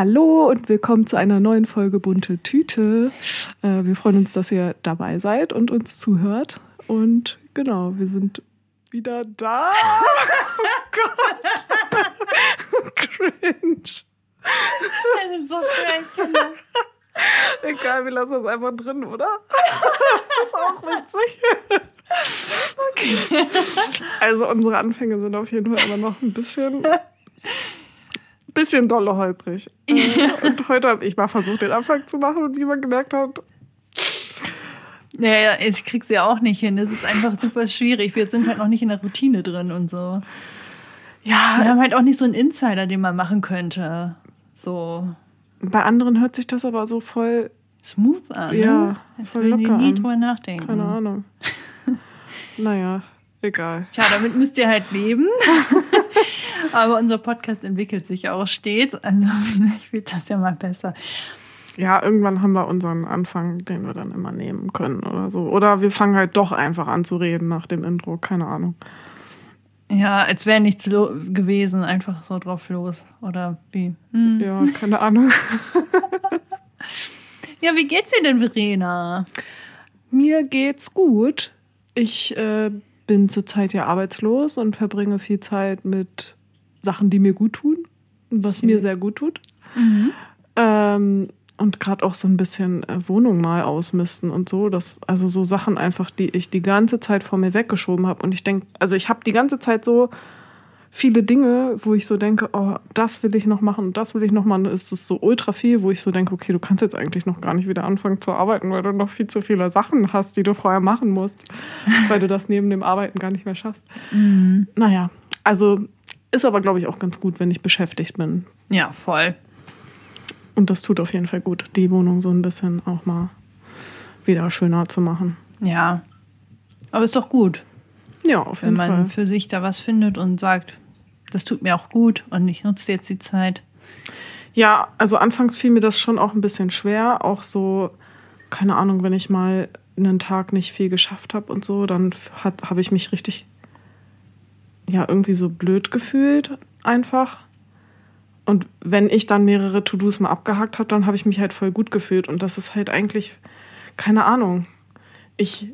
Hallo und willkommen zu einer neuen Folge Bunte Tüte. Äh, wir freuen uns, dass ihr dabei seid und uns zuhört. Und genau, wir sind wieder da. Oh Gott. Cringe. Das ist so das. Egal, wir lassen das einfach drin, oder? Das ist auch witzig. Okay. Also unsere Anfänge sind auf jeden Fall immer noch ein bisschen, bisschen dolle holprig. Äh, Und heute habe ich mal versucht, den Anfang zu machen und wie man gemerkt hat, Naja, ich krieg's ja auch nicht hin. Es ist einfach super schwierig. Wir sind halt noch nicht in der Routine drin und so. Wir ja, haben halt auch nicht so einen Insider, den man machen könnte. So bei anderen hört sich das aber so voll, smooth an. Ja, ne? Als voll würden die nie drüber nachdenken. keine Ahnung. Naja, egal. Tja, damit müsst ihr halt leben. Aber unser Podcast entwickelt sich auch stets. Also vielleicht wird das ja mal besser. Ja, irgendwann haben wir unseren Anfang, den wir dann immer nehmen können oder so. Oder wir fangen halt doch einfach an zu reden nach dem Intro, keine Ahnung. Ja, als wäre nichts gewesen, einfach so drauf los. Oder wie? Hm. Ja, keine Ahnung. Ja, wie geht's dir denn, Verena? Mir geht's gut. Ich äh, bin zurzeit ja arbeitslos und verbringe viel Zeit mit Sachen, die mir gut tun, was mir sehr gut tut. Ähm, und gerade auch so ein bisschen äh, Wohnung mal ausmisten und so. Das, also so Sachen einfach, die ich die ganze Zeit vor mir weggeschoben habe. Und ich denke, also ich habe die ganze Zeit so viele Dinge, wo ich so denke, oh, das will ich noch machen und das will ich noch machen. Ist es so ultra viel, wo ich so denke, okay, du kannst jetzt eigentlich noch gar nicht wieder anfangen zu arbeiten, weil du noch viel zu viele Sachen hast, die du vorher machen musst, weil du das neben dem Arbeiten gar nicht mehr schaffst. Naja, also ist aber, glaube ich, auch ganz gut, wenn ich beschäftigt bin. Ja, voll. Und das tut auf jeden Fall gut, die Wohnung so ein bisschen auch mal wieder schöner zu machen. Ja. Aber ist doch gut, Ja, auf wenn jeden man Fall. für sich da was findet und sagt, das tut mir auch gut und ich nutze jetzt die Zeit. Ja, also anfangs fiel mir das schon auch ein bisschen schwer. Auch so, keine Ahnung, wenn ich mal einen Tag nicht viel geschafft habe und so, dann habe ich mich richtig, ja, irgendwie so blöd gefühlt einfach. Und wenn ich dann mehrere To-Dos mal abgehakt habe, dann habe ich mich halt voll gut gefühlt. Und das ist halt eigentlich, keine Ahnung. Ich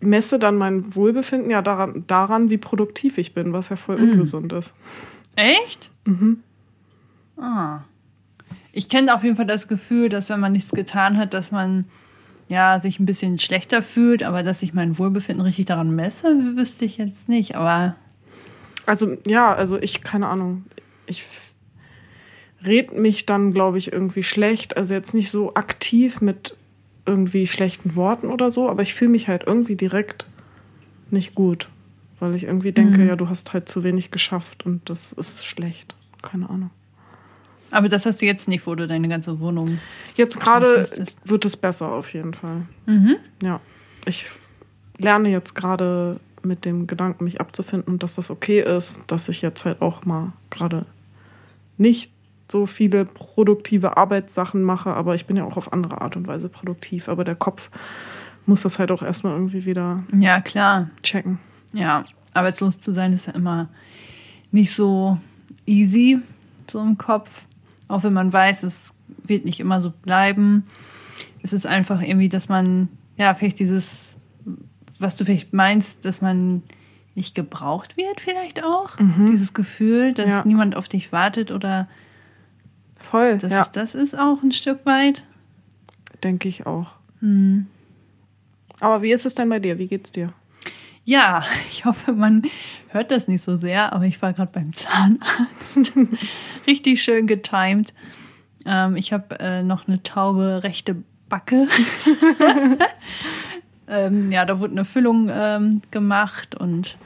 messe dann mein Wohlbefinden ja daran, daran wie produktiv ich bin, was ja voll ungesund ist. Echt? Mhm. Ah. Ich kenne auf jeden Fall das Gefühl, dass wenn man nichts getan hat, dass man ja sich ein bisschen schlechter fühlt, aber dass ich mein Wohlbefinden richtig daran messe, wüsste ich jetzt nicht. Aber Also, ja, also ich, keine Ahnung. Ich red mich dann, glaube ich, irgendwie schlecht. Also jetzt nicht so aktiv mit irgendwie schlechten Worten oder so, aber ich fühle mich halt irgendwie direkt nicht gut. Weil ich irgendwie denke, ja, du hast halt zu wenig geschafft und das ist schlecht. Keine Ahnung. aber das hast du jetzt nicht, wo du deine ganze Wohnung. Jetzt gerade wird es besser auf jeden Fall. Mhm. Ja. Ich lerne jetzt gerade mit dem Gedanken, mich abzufinden und dass das okay ist, dass ich jetzt halt auch mal gerade nicht so viele produktive Arbeitssachen mache, aber ich bin ja auch auf andere Art und Weise produktiv. Aber der Kopf muss das halt auch erstmal irgendwie wieder Ja, klar. checken. Ja, arbeitslos zu sein ist ja immer nicht so easy, so im Kopf. Auch wenn man weiß, es wird nicht immer so bleiben. Es ist einfach irgendwie, dass man, ja, vielleicht dieses, was du vielleicht meinst, dass man nicht gebraucht wird, vielleicht auch. Dieses Gefühl, dass Ja. niemand auf dich wartet oder Voll, dass ja, es das ist auch ein Stück weit. denke ich auch. Aber wie ist es denn bei dir? Wie geht's dir? Ja, ich hoffe, man hört das nicht so sehr, aber ich war gerade beim Zahnarzt. Richtig schön getimed. Ähm, ich habe äh, noch eine taube rechte Backe. ähm, ja, da wurde eine Füllung ähm, gemacht und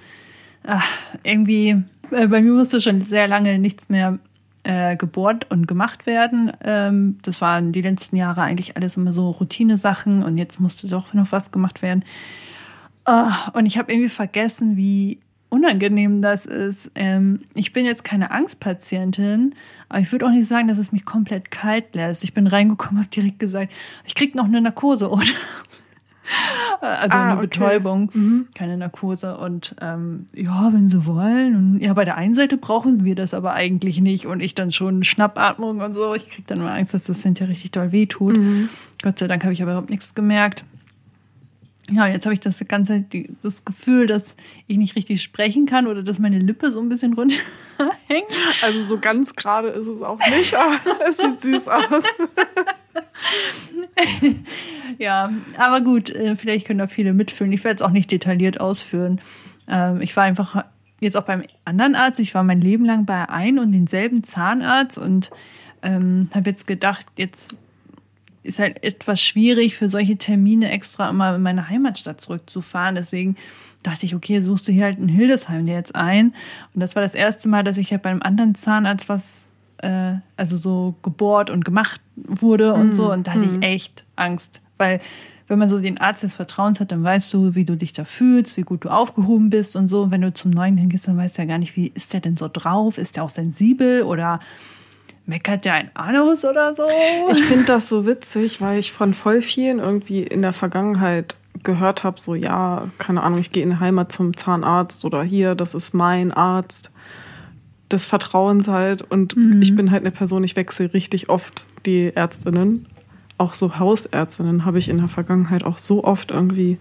ach, irgendwie, äh, bei mir musste schon sehr lange nichts mehr äh, gebohrt und gemacht werden. Ähm, das waren die letzten Jahre eigentlich alles immer so Routinesachen und jetzt musste doch noch was gemacht werden. Ah, und ich habe irgendwie vergessen, wie unangenehm das ist. Ähm, ich bin jetzt keine Angstpatientin, aber ich würde auch nicht sagen, dass es mich komplett kalt lässt. Ich bin reingekommen, habe direkt gesagt, ich krieg noch eine Narkose, oder? Also ah, eine okay. Betäubung, mhm. keine Narkose. Und ähm, ja, wenn sie wollen. Und ja, bei der einen Seite brauchen wir das aber eigentlich nicht. Und ich dann schon Schnappatmung und so. Ich kriege dann immer Angst, dass das hinterher richtig doll wehtut. Mhm. Gott sei Dank habe ich aber überhaupt nichts gemerkt. Ja, jetzt habe ich das ganze die, das Gefühl, dass ich nicht richtig sprechen kann oder dass meine Lippe so ein bisschen runterhängt. Also so ganz gerade ist es auch nicht, aber es sieht süß aus. ja, aber gut, äh, vielleicht können da viele mitfühlen. Ich werde es auch nicht detailliert ausführen. Ähm, ich war einfach jetzt auch beim anderen Arzt. Ich war mein Leben lang bei ein und denselben Zahnarzt und ähm, habe jetzt gedacht, jetzt ist halt etwas schwierig für solche Termine extra immer in meine Heimatstadt zurückzufahren. Deswegen dachte ich, okay, suchst du hier halt in Hildesheim dir jetzt ein. Und das war das erste Mal, dass ich halt bei einem anderen Zahnarzt was, äh, also so gebohrt und gemacht wurde und mm. so. Und da hatte mm. ich mhm. echt Angst, weil wenn man so den Arzt des Vertrauens hat, dann weißt du, wie du dich da fühlst, wie gut du aufgehoben bist und so. Und wenn du zum Neuen hingehst, dann weißt du ja gar nicht, wie ist der denn so drauf? Ist der auch sensibel oder meckert der ein Anus oder so? Ich finde das so witzig, weil ich von voll vielen irgendwie in der Vergangenheit gehört habe, so ja, keine Ahnung, ich gehe in die Heimat zum Zahnarzt oder hier, das ist mein Arzt des Vertrauens halt. Und mhm. ich bin halt eine Person, ich wechsle richtig oft die Ärztinnen. Auch so Hausärztinnen habe ich in der Vergangenheit auch so oft irgendwie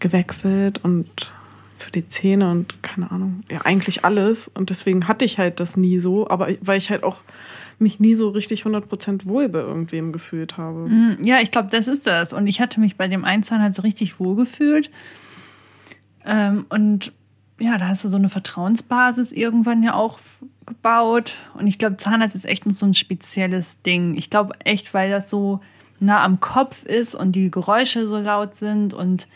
gewechselt und für die Zähne und keine Ahnung, ja, eigentlich alles. Und deswegen hatte ich halt das nie so, aber weil ich halt auch mich nie so richtig 100% wohl bei irgendwem gefühlt habe. Mm, ja, ich glaube, das ist das. Und ich hatte mich bei dem einen halt so richtig wohl gefühlt. Ähm, und ja, da hast du so eine Vertrauensbasis irgendwann ja auch gebaut. Und ich glaube, Zahnarzt ist echt so ein spezielles Ding. Ich glaube echt, weil das so nah am Kopf ist und die Geräusche so laut sind und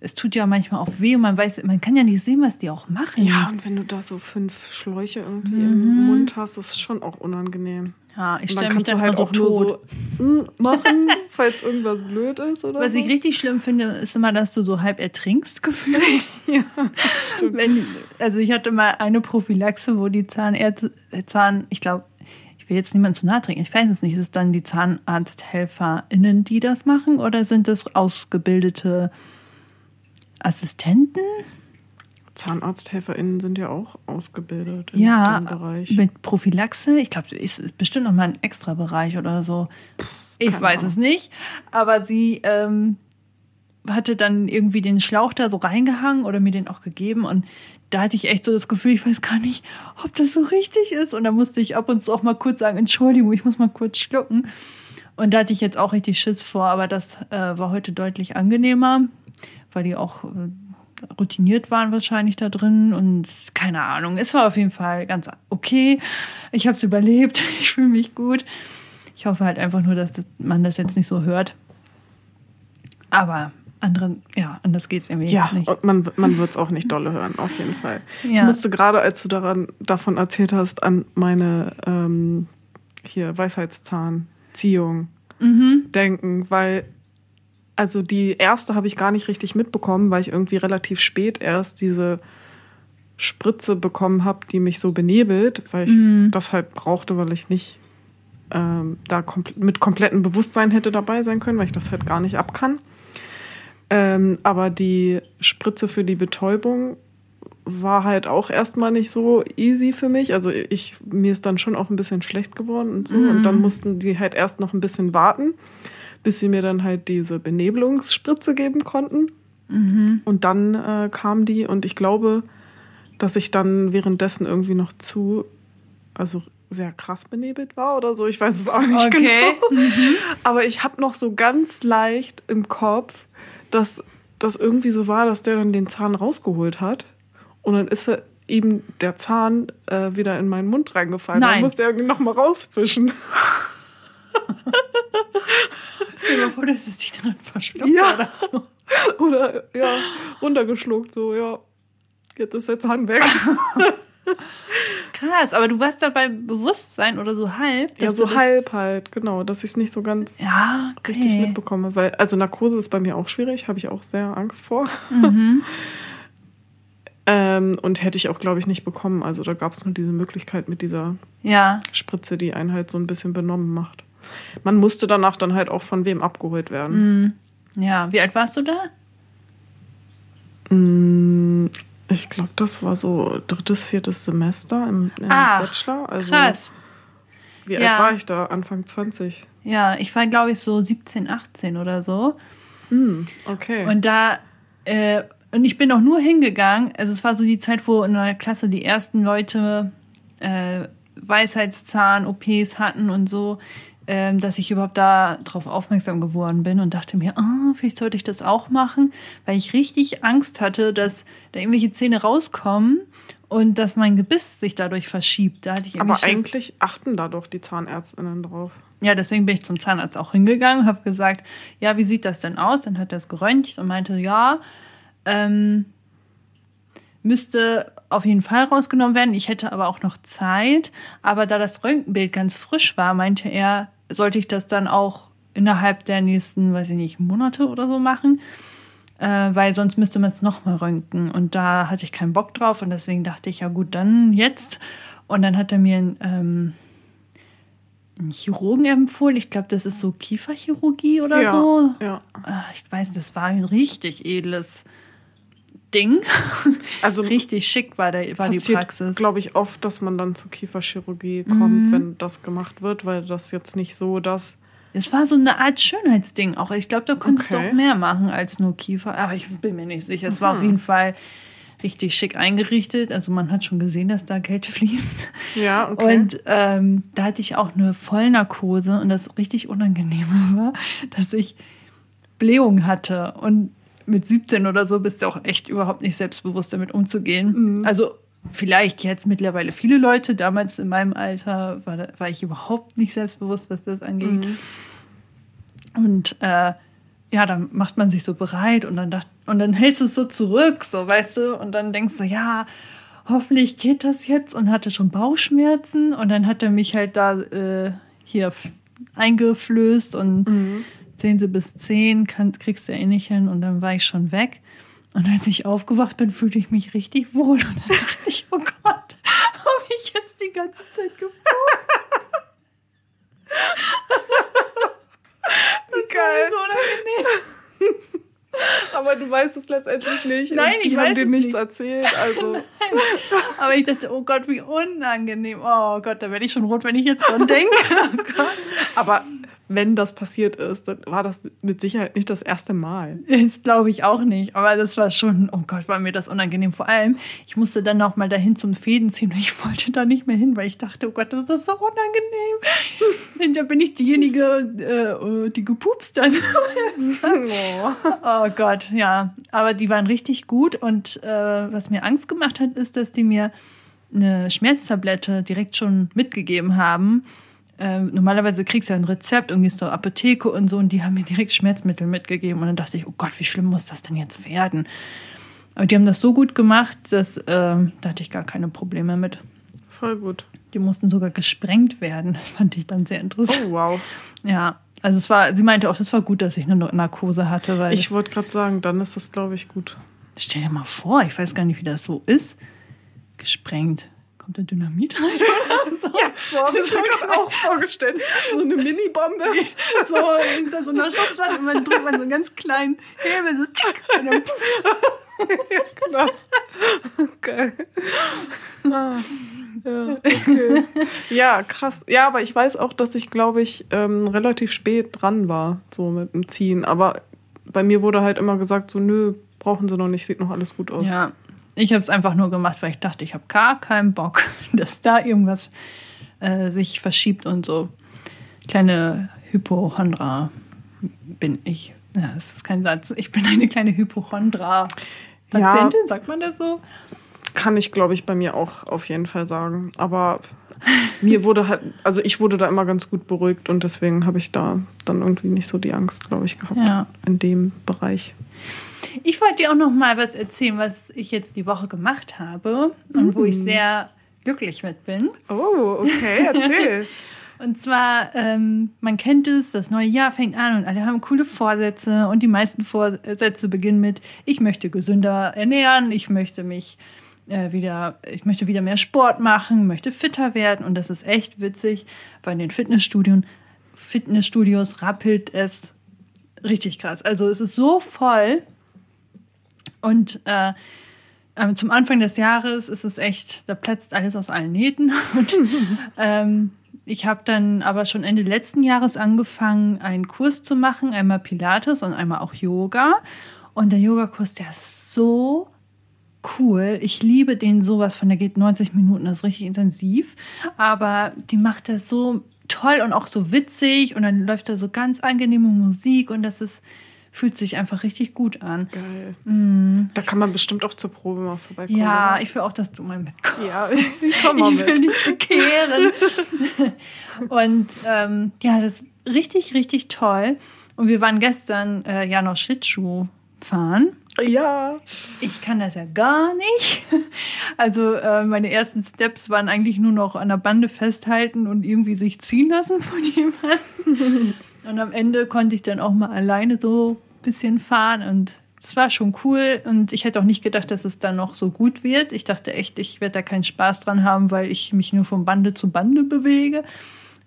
es tut ja manchmal auch weh und man weiß, man kann ja nicht sehen, was die auch machen. Ja, und wenn du da so fünf Schläuche irgendwie mhm. im Mund hast, ist es schon auch unangenehm. Ja, ich stelle mich dann halt auch tot. so mm, machen, falls irgendwas blöd ist oder Was so. ich richtig schlimm finde, ist immer, dass du so halb ertrinkst gefühlt. ja, stimmt. Wenn, also ich hatte mal eine Prophylaxe, wo die Zahnärzte, äh, Zahn, ich glaube, ich will jetzt niemand zu nahe trinken, ich weiß es nicht, ist es dann die ZahnarzthelferInnen, die das machen oder sind das ausgebildete Assistenten? ZahnarzthelferInnen sind ja auch ausgebildet in ja, dem Bereich. Mit Prophylaxe. Ich glaube, ist bestimmt noch mal ein extra Bereich oder so. Ich Keine weiß Ahnung. es nicht. Aber sie ähm, hatte dann irgendwie den Schlauch da so reingehangen oder mir den auch gegeben. Und da hatte ich echt so das Gefühl, ich weiß gar nicht, ob das so richtig ist. Und da musste ich ab und zu auch mal kurz sagen, Entschuldigung, ich muss mal kurz schlucken. Und da hatte ich jetzt auch richtig Schiss vor, aber das äh, war heute deutlich angenehmer weil die auch äh, routiniert waren wahrscheinlich da drin und keine Ahnung. Es war auf jeden Fall ganz okay. Ich habe es überlebt. Ich fühle mich gut. Ich hoffe halt einfach nur, dass man das jetzt nicht so hört. Aber anderen, ja, anders geht es irgendwie ja, nicht. Ja, und man, man wird es auch nicht dolle hören, auf jeden Fall. Ja. Ich musste gerade, als du daran, davon erzählt hast, an meine ähm, hier Weisheitszahnziehung mhm. denken, weil also die erste habe ich gar nicht richtig mitbekommen, weil ich irgendwie relativ spät erst diese Spritze bekommen habe, die mich so benebelt, weil ich mhm. das halt brauchte, weil ich nicht ähm, da kompl mit komplettem Bewusstsein hätte dabei sein können, weil ich das halt gar nicht ab kann. Ähm, aber die Spritze für die Betäubung war halt auch erstmal nicht so easy für mich. Also ich, mir ist dann schon auch ein bisschen schlecht geworden und so. Mhm. Und dann mussten die halt erst noch ein bisschen warten bis sie mir dann halt diese Benebelungsspritze geben konnten. Mhm. Und dann äh, kam die und ich glaube, dass ich dann währenddessen irgendwie noch zu, also sehr krass benebelt war oder so. Ich weiß es auch nicht okay. genau. Mhm. Aber ich habe noch so ganz leicht im Kopf, dass das irgendwie so war, dass der dann den Zahn rausgeholt hat. Und dann ist er eben der Zahn äh, wieder in meinen Mund reingefallen. Nein. Dann musste er irgendwie nochmal rausfischen. Stell dir mal vor, dass es sich dran verschluckt ja. oder so. Oder ja, runtergeschluckt, so, ja. Jetzt ist der Zahn weg. Krass, aber du warst dabei Bewusstsein oder so halb? Ja, so halb halt, genau, dass ich es nicht so ganz ja, okay. richtig mitbekomme. Weil, also Narkose ist bei mir auch schwierig, habe ich auch sehr Angst vor. Mhm. ähm, und hätte ich auch, glaube ich, nicht bekommen. Also da gab es nur diese Möglichkeit mit dieser ja. Spritze, die einen halt so ein bisschen benommen macht man musste danach dann halt auch von wem abgeholt werden. Mhm. Ja, wie alt warst du da? Mm, ich glaube, das war so drittes, viertes Semester im, im Ach, Bachelor. Also, Krass. Wie Ja. alt war ich da? Anfang 20. Ja, ich war, glaube ich, so 17, 18 oder so. Mm, okay. Und da, äh, und ich bin auch nur hingegangen, also es war so die Zeit, wo in der Klasse die ersten Leute äh, Weisheitszahn-OPs hatten und so, ähm, dass ich überhaupt da drauf aufmerksam geworden bin und dachte mir, ah, vielleicht sollte ich das auch machen, weil ich richtig Angst hatte, dass da irgendwelche Zähne rauskommen und dass mein Gebiss sich dadurch verschiebt. Da hatte ich irgendwie Aber Schiss. eigentlich achten da doch die ZahnärztInnen drauf. Ja, deswegen bin ich zum Zahnarzt auch hingegangen, habe gesagt, ja, wie sieht das denn aus? Dann hat er es geröntgt und meinte, ja, ähm, müsste auf jeden Fall rausgenommen werden. Ich hätte aber auch noch Zeit. Aber da das Röntgenbild ganz frisch war, meinte er, sollte ich das dann auch innerhalb der nächsten, weiß ich nicht, Monate oder so machen. Äh, weil sonst müsste man es nochmal röntgen. Und da hatte ich keinen Bock drauf. Und deswegen dachte ich, ja gut, dann jetzt. Und dann hat er mir ein, ähm, einen Chirurgen empfohlen. Ich glaube, das ist so Kieferchirurgie oder ja, so. Ja. Ah, Ich weiß, das war ein richtig edles Ding. Also richtig schick war, der, war die passiert, Praxis. glaube ich, oft, dass man dann zur Kieferchirurgie kommt, wenn das gemacht wird, weil das jetzt nicht so das. Es war so eine Art Schönheitsding auch. Ich glaube, da konntest Okay. du auch mehr machen als nur Kiefer. Aber ich bin mir nicht sicher. Es war auf jeden Fall richtig schick eingerichtet. Also man hat schon gesehen, dass da Geld fließt. Ja, okay. Und ähm, da hatte ich auch eine Vollnarkose und das richtig Unangenehme war, dass ich Blähung hatte. Und mit 17 oder so bist du auch echt überhaupt nicht selbstbewusst damit umzugehen. Also vielleicht jetzt mittlerweile viele Leute. Damals in meinem Alter war, war ich überhaupt nicht selbstbewusst, was das angeht. Und äh, ja, dann macht man sich so bereit und dann dacht, und dann hältst du es so zurück, so weißt du, und dann denkst du, ja, hoffentlich geht das jetzt und hatte schon Bauchschmerzen und dann hat er mich halt da äh, hier eingeflößt und zählen sie bis zehn, kann, kriegst du eh nicht hin und dann war ich schon weg. Und als ich aufgewacht bin, fühlte ich mich richtig wohl und dann dachte ich, oh Gott, habe ich jetzt die ganze Zeit gepumpt? Geil. So unangenehm. Aber du weißt es letztendlich nicht. Nein, die ich haben weiß dir nichts nicht. erzählt. Also Aber ich dachte, oh Gott, wie unangenehm. Oh Gott, da werde ich schon rot, wenn ich jetzt dran denke. Oh. Aber wenn das passiert ist, dann war das mit Sicherheit nicht das erste Mal. Das glaube ich auch nicht. Aber das war schon, oh Gott, war mir das unangenehm. Vor allem, ich musste dann noch mal dahin zum Fäden ziehen und ich wollte da nicht mehr hin, weil ich dachte, oh Gott, das ist so unangenehm. Und da bin ich diejenige, äh, die gepupst hat. Oh Gott, ja. Aber die waren richtig gut. Und äh, was mir Angst gemacht hat, ist, dass die mir eine Schmerztablette direkt schon mitgegeben haben. Ähm, normalerweise kriegst du ja ein Rezept, irgendwie zur Apotheke und so, und die haben mir direkt Schmerzmittel mitgegeben. Und dann dachte ich, oh Gott, wie schlimm muss das denn jetzt werden? Aber die haben das so gut gemacht, dass äh, da hatte ich gar keine Probleme mit. Voll gut. Die mussten sogar gesprengt werden. Das fand ich dann sehr interessant. Oh, wow. Ja, also es war, sie meinte auch, das war gut, dass ich eine Narkose hatte, weil Ich wollte gerade sagen, dann ist das, glaube ich, gut. Stell dir mal vor, ich weiß gar nicht, wie das so ist. Gesprengt. Kommt da Dynamit rein? oder so? So habe ich mir auch vorgestellt. So eine Mini-Bombe. so hinter so einer Schutzwand und man drückt man so einen ganz kleinen Hebel, so tschack, und dann puff. Genau. Okay. Ah, ja, okay. ja, krass. Ja, aber ich weiß auch, dass ich, glaube ich, ähm, relativ spät dran war, so mit dem Ziehen. Aber bei mir wurde halt immer gesagt, so, nö, brauchen sie noch nicht, sieht noch alles gut aus. Ja, ich habe es einfach nur gemacht, weil ich dachte, ich habe gar keinen Bock, dass da irgendwas äh, sich verschiebt und so. Kleine Hypochondra bin ich. Ja, das ist kein Satz. Ich bin eine kleine Hypochondra-Patientin, sagt man das so? Kann ich, glaube ich, bei mir auch auf jeden Fall sagen. Aber mir wurde halt, also ich wurde da immer ganz gut beruhigt und deswegen habe ich da dann irgendwie nicht so die Angst, glaube ich, gehabt Ja. in dem Bereich. Ich wollte dir auch noch mal was erzählen, was ich jetzt die Woche gemacht habe und wo ich sehr glücklich mit bin. Oh, okay, erzähl. Und zwar, ähm, man kennt es, das neue Jahr fängt an und alle haben coole Vorsätze und die meisten Vorsätze beginnen mit, ich möchte gesünder ernähren, ich möchte mich äh, wieder, ich möchte wieder mehr Sport machen, möchte fitter werden und das ist echt witzig, weil in den Fitnessstudien, Fitnessstudios rappelt es richtig krass. Also es ist so voll. Und äh, ähm, zum Anfang des Jahres ist es echt, da platzt alles aus allen Nähten. Und ähm, ich habe dann aber schon Ende letzten Jahres angefangen, einen Kurs zu machen, einmal Pilates und einmal auch Yoga. Und der Yogakurs, der ist so cool. Ich liebe den sowas von, der geht 90 Minuten, das ist richtig intensiv. Aber die macht das so toll und auch so witzig und dann läuft da so ganz angenehme Musik und das ist fühlt sich einfach richtig gut an. Geil. Mm. Da kann man bestimmt auch zur Probe mal vorbeikommen. Ja, ich will auch, dass du mal mitkommst. Ja, ich komm mal ich will mit. dich bekehren. und ähm, ja, das ist richtig, richtig toll. Und wir waren gestern äh, ja noch Schlittschuh fahren. Ja. Ich kann das ja gar nicht. Also äh, meine ersten Steps waren eigentlich nur noch an der Bande festhalten und irgendwie sich ziehen lassen von jemandem. Und am Ende konnte ich dann auch mal alleine so ein bisschen fahren und es war schon cool und ich hätte auch nicht gedacht, dass es dann noch so gut wird. Ich dachte echt, ich werde da keinen Spaß dran haben, weil ich mich nur von Bande zu Bande bewege.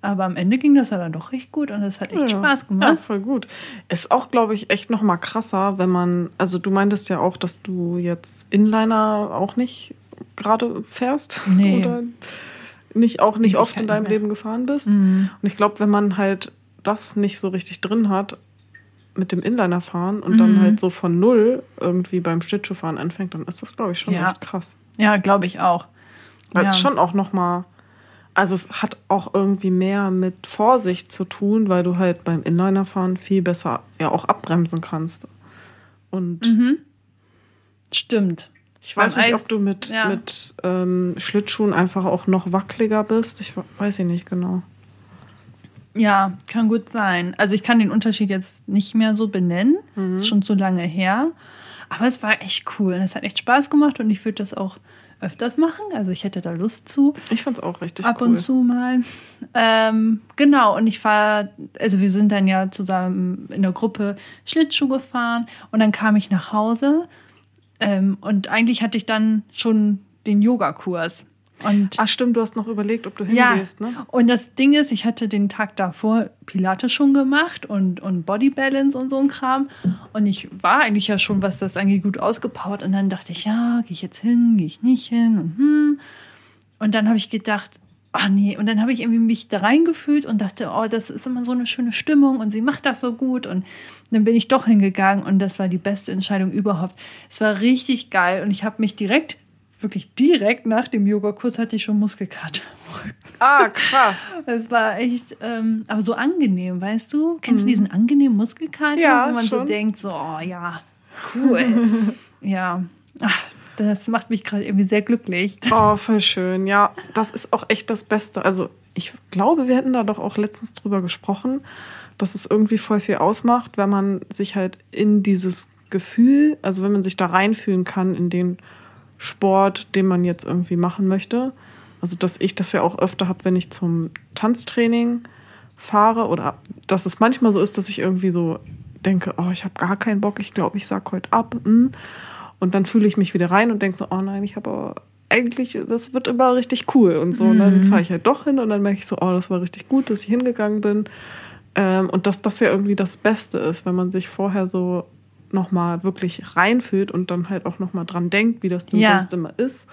Aber am Ende ging das ja dann doch recht gut und es hat echt Ja. Spaß Ja, gemacht. voll gut. Ist auch, glaube ich, echt noch mal krasser, wenn man, also du meintest ja auch, dass du jetzt Inliner auch nicht gerade fährst Nee. oder nicht auch nicht Ich oft in deinem. Leben gefahren bist. Mhm. Und ich glaube, wenn man halt das nicht so richtig drin hat mit dem Inliner fahren und dann Mhm. halt so von null irgendwie beim Schlittschuhfahren anfängt, dann ist das, glaube ich, schon Ja. echt krass. Ja, glaube ich auch. Weil ja. es schon auch noch mal, also es hat auch irgendwie mehr mit Vorsicht zu tun, weil du halt beim Inlinerfahren viel besser ja auch abbremsen kannst. Und Mhm. Stimmt. ich weiß Beim nicht, Eis, ob du mit, ja. mit ähm, Schlittschuhen einfach auch noch wackeliger bist. Ich weiß ich nicht genau. Ja, kann gut sein. Also ich kann den Unterschied jetzt nicht mehr so benennen. Mhm. Ist schon so lange her. Aber es war echt cool. Es hat echt Spaß gemacht und ich würde das auch öfters machen. Also ich hätte da Lust zu. Ich fand's auch richtig ab cool. und zu mal. Ähm, genau, und ich war, also wir sind dann ja zusammen in der Gruppe Schlittschuh gefahren und dann kam ich nach Hause ähm, und eigentlich hatte ich dann schon den Yogakurs. Und Ach stimmt, du hast noch überlegt, ob du ja, hingehst, ne? und das Ding ist, ich hatte den Tag davor Pilates schon gemacht und, und Body Balance und so ein Kram. Und ich war eigentlich ja schon, was das angeht, gut ausgepowert. Und dann dachte ich, ja, gehe ich jetzt hin, gehe ich nicht hin und hm. Und dann habe ich gedacht, ach nee, und dann habe ich irgendwie mich da reingefühlt und dachte, oh, das ist immer so eine schöne Stimmung und sie macht das so gut. Und dann bin ich doch hingegangen und das war die beste Entscheidung überhaupt. Es war richtig geil und ich habe mich direkt, wirklich direkt nach dem Yogakurs hatte ich schon Muskelkater. im Rücken. Ah, krass. Es war echt, ähm, aber so angenehm, weißt du? Kennst du diesen angenehmen Muskelkater, Mhm. Ja, wo man so schon. denkt, so, oh ja, cool. ja, Ach, das macht mich gerade irgendwie sehr glücklich. Oh, voll schön. Ja, das ist auch echt das Beste. Also, ich glaube, wir hätten da doch auch letztens drüber gesprochen, dass es irgendwie voll viel ausmacht, wenn man sich halt in dieses Gefühl, also wenn man sich da reinfühlen kann in den Sport, den man jetzt irgendwie machen möchte. Also, dass ich das ja auch öfter habe, wenn ich zum Tanztraining fahre oder dass es manchmal so ist, dass ich irgendwie so denke, oh, ich habe gar keinen Bock, ich glaube, ich sag heute ab. hm. Und dann fühle ich mich wieder rein und denke so, oh nein, ich habe aber eigentlich, das wird immer richtig cool und so. Und dann fahre ich halt doch hin und dann merke ich so, oh, das war richtig gut, dass ich hingegangen bin. Ähm, und dass das ja irgendwie das Beste ist, wenn man sich vorher so nochmal wirklich reinfühlt und dann halt auch nochmal dran denkt, wie das denn Ja. sonst immer ist.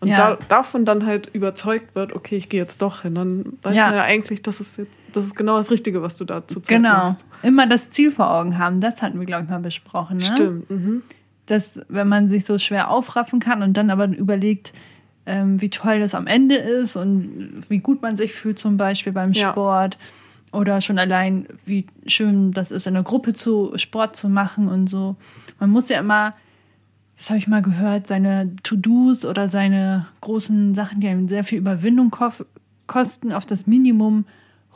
Und Ja. da, davon dann halt überzeugt wird, okay, ich gehe jetzt doch hin. Dann weiß Ja. man ja eigentlich, das ist, jetzt, das ist genau das Richtige, was du da zu Zeit Genau. machst. Immer das Ziel vor Augen haben, das hatten wir, glaube ich, mal besprochen. Ne? Stimmt. Mhm. dass wenn man sich so schwer aufraffen kann und dann aber überlegt, ähm, wie toll das am Ende ist und wie gut man sich fühlt zum Beispiel beim Ja. Oder schon allein, wie schön das ist, in einer Gruppe zu Sport zu machen und so. Man muss ja immer, das habe ich mal gehört, seine To-Dos oder seine großen Sachen, die einem sehr viel Überwindung kosten, auf das Minimum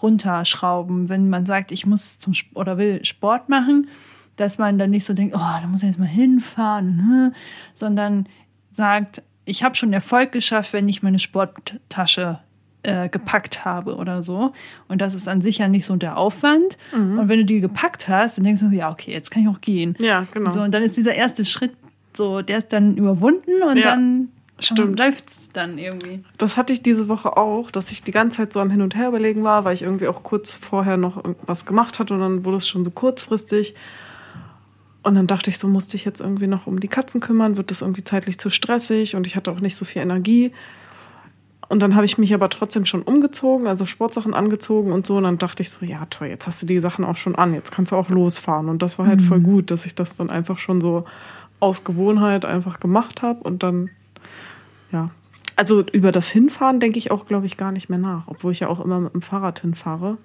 runterschrauben. Wenn man sagt, ich muss zum Sp oder will Sport machen, dass man dann nicht so denkt, oh, da muss ich jetzt mal hinfahren, hm, sondern sagt, ich habe schon Erfolg geschafft, wenn ich meine Sporttasche äh, gepackt habe oder so. Und das ist an sich ja nicht so der Aufwand. Und wenn du die gepackt hast, dann denkst du, ja, okay, jetzt kann ich auch gehen. Ja, genau. So, und dann ist dieser erste Schritt so, der ist dann überwunden und Ja. dann Stimmt. läuft es dann irgendwie. Das hatte ich diese Woche auch, dass ich die ganze Zeit so am Hin und Her überlegen war, weil ich irgendwie auch kurz vorher noch was gemacht hatte und dann wurde es schon so kurzfristig. Und dann dachte ich, so musste ich jetzt irgendwie noch um die Katzen kümmern, wird das irgendwie zeitlich zu stressig und ich hatte auch nicht so viel Energie. Und dann habe ich mich aber trotzdem schon umgezogen, also Sportsachen angezogen und so. Und dann dachte ich so, ja toll, jetzt hast du die Sachen auch schon an, jetzt kannst du auch losfahren. Und das war halt voll gut, dass ich das dann einfach schon so aus Gewohnheit einfach gemacht habe und dann, ja. Also über das Hinfahren denke ich auch, glaube ich, gar nicht mehr nach, obwohl ich ja auch immer mit dem Fahrrad hinfahre.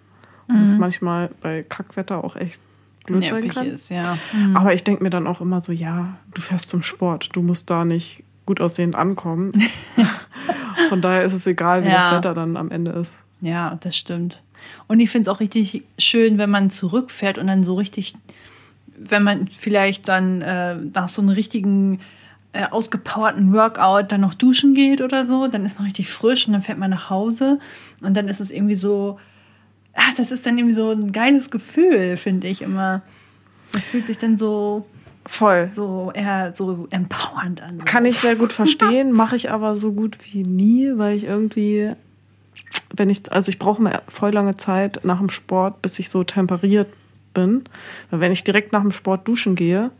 Und das manchmal bei Kackwetter auch echt blöd sein Nervig kann. ist, ja. Aber ich denke mir dann auch immer so, ja, du fährst zum Sport, du musst da nicht gut aussehend ankommen. Von daher ist es egal, wie Ja. das Wetter dann am Ende ist. Ja, das stimmt. Und ich finde es auch richtig schön, wenn man zurückfährt und dann so richtig, wenn man vielleicht dann äh, nach so einem richtigen äh, ausgepowerten Workout dann noch duschen geht oder so, dann ist man richtig frisch und dann fährt man nach Hause und dann ist es irgendwie so, ach, das ist dann irgendwie so ein geiles Gefühl, finde ich immer. Das fühlt sich dann so, Voll. so eher so empowernd an. So. Kann ich sehr gut verstehen, mache ich aber so gut wie nie, weil ich irgendwie, wenn ich, also ich brauche mir voll lange Zeit nach dem Sport, bis ich so temperiert bin. Weil wenn ich direkt nach dem Sport duschen gehe,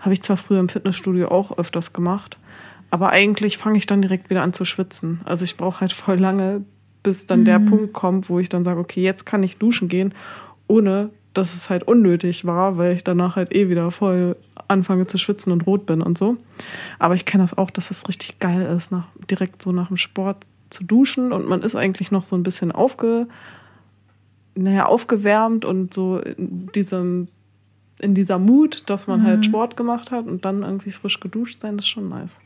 habe ich zwar früher im Fitnessstudio auch öfters gemacht, aber eigentlich fange ich dann direkt wieder an zu schwitzen. Also ich brauche halt voll lange, bis dann der Punkt kommt, wo ich dann sage, okay, jetzt kann ich duschen gehen, ohne dass es halt unnötig war, weil ich danach halt eh wieder voll anfange zu schwitzen und rot bin und so. Aber ich kenne das auch, dass es richtig geil ist, nach, direkt so nach dem Sport zu duschen und man ist eigentlich noch so ein bisschen aufge, naja, aufgewärmt und so in diesem in dieser Mut, dass man halt Sport gemacht hat und dann irgendwie frisch geduscht sein, das ist schon nice.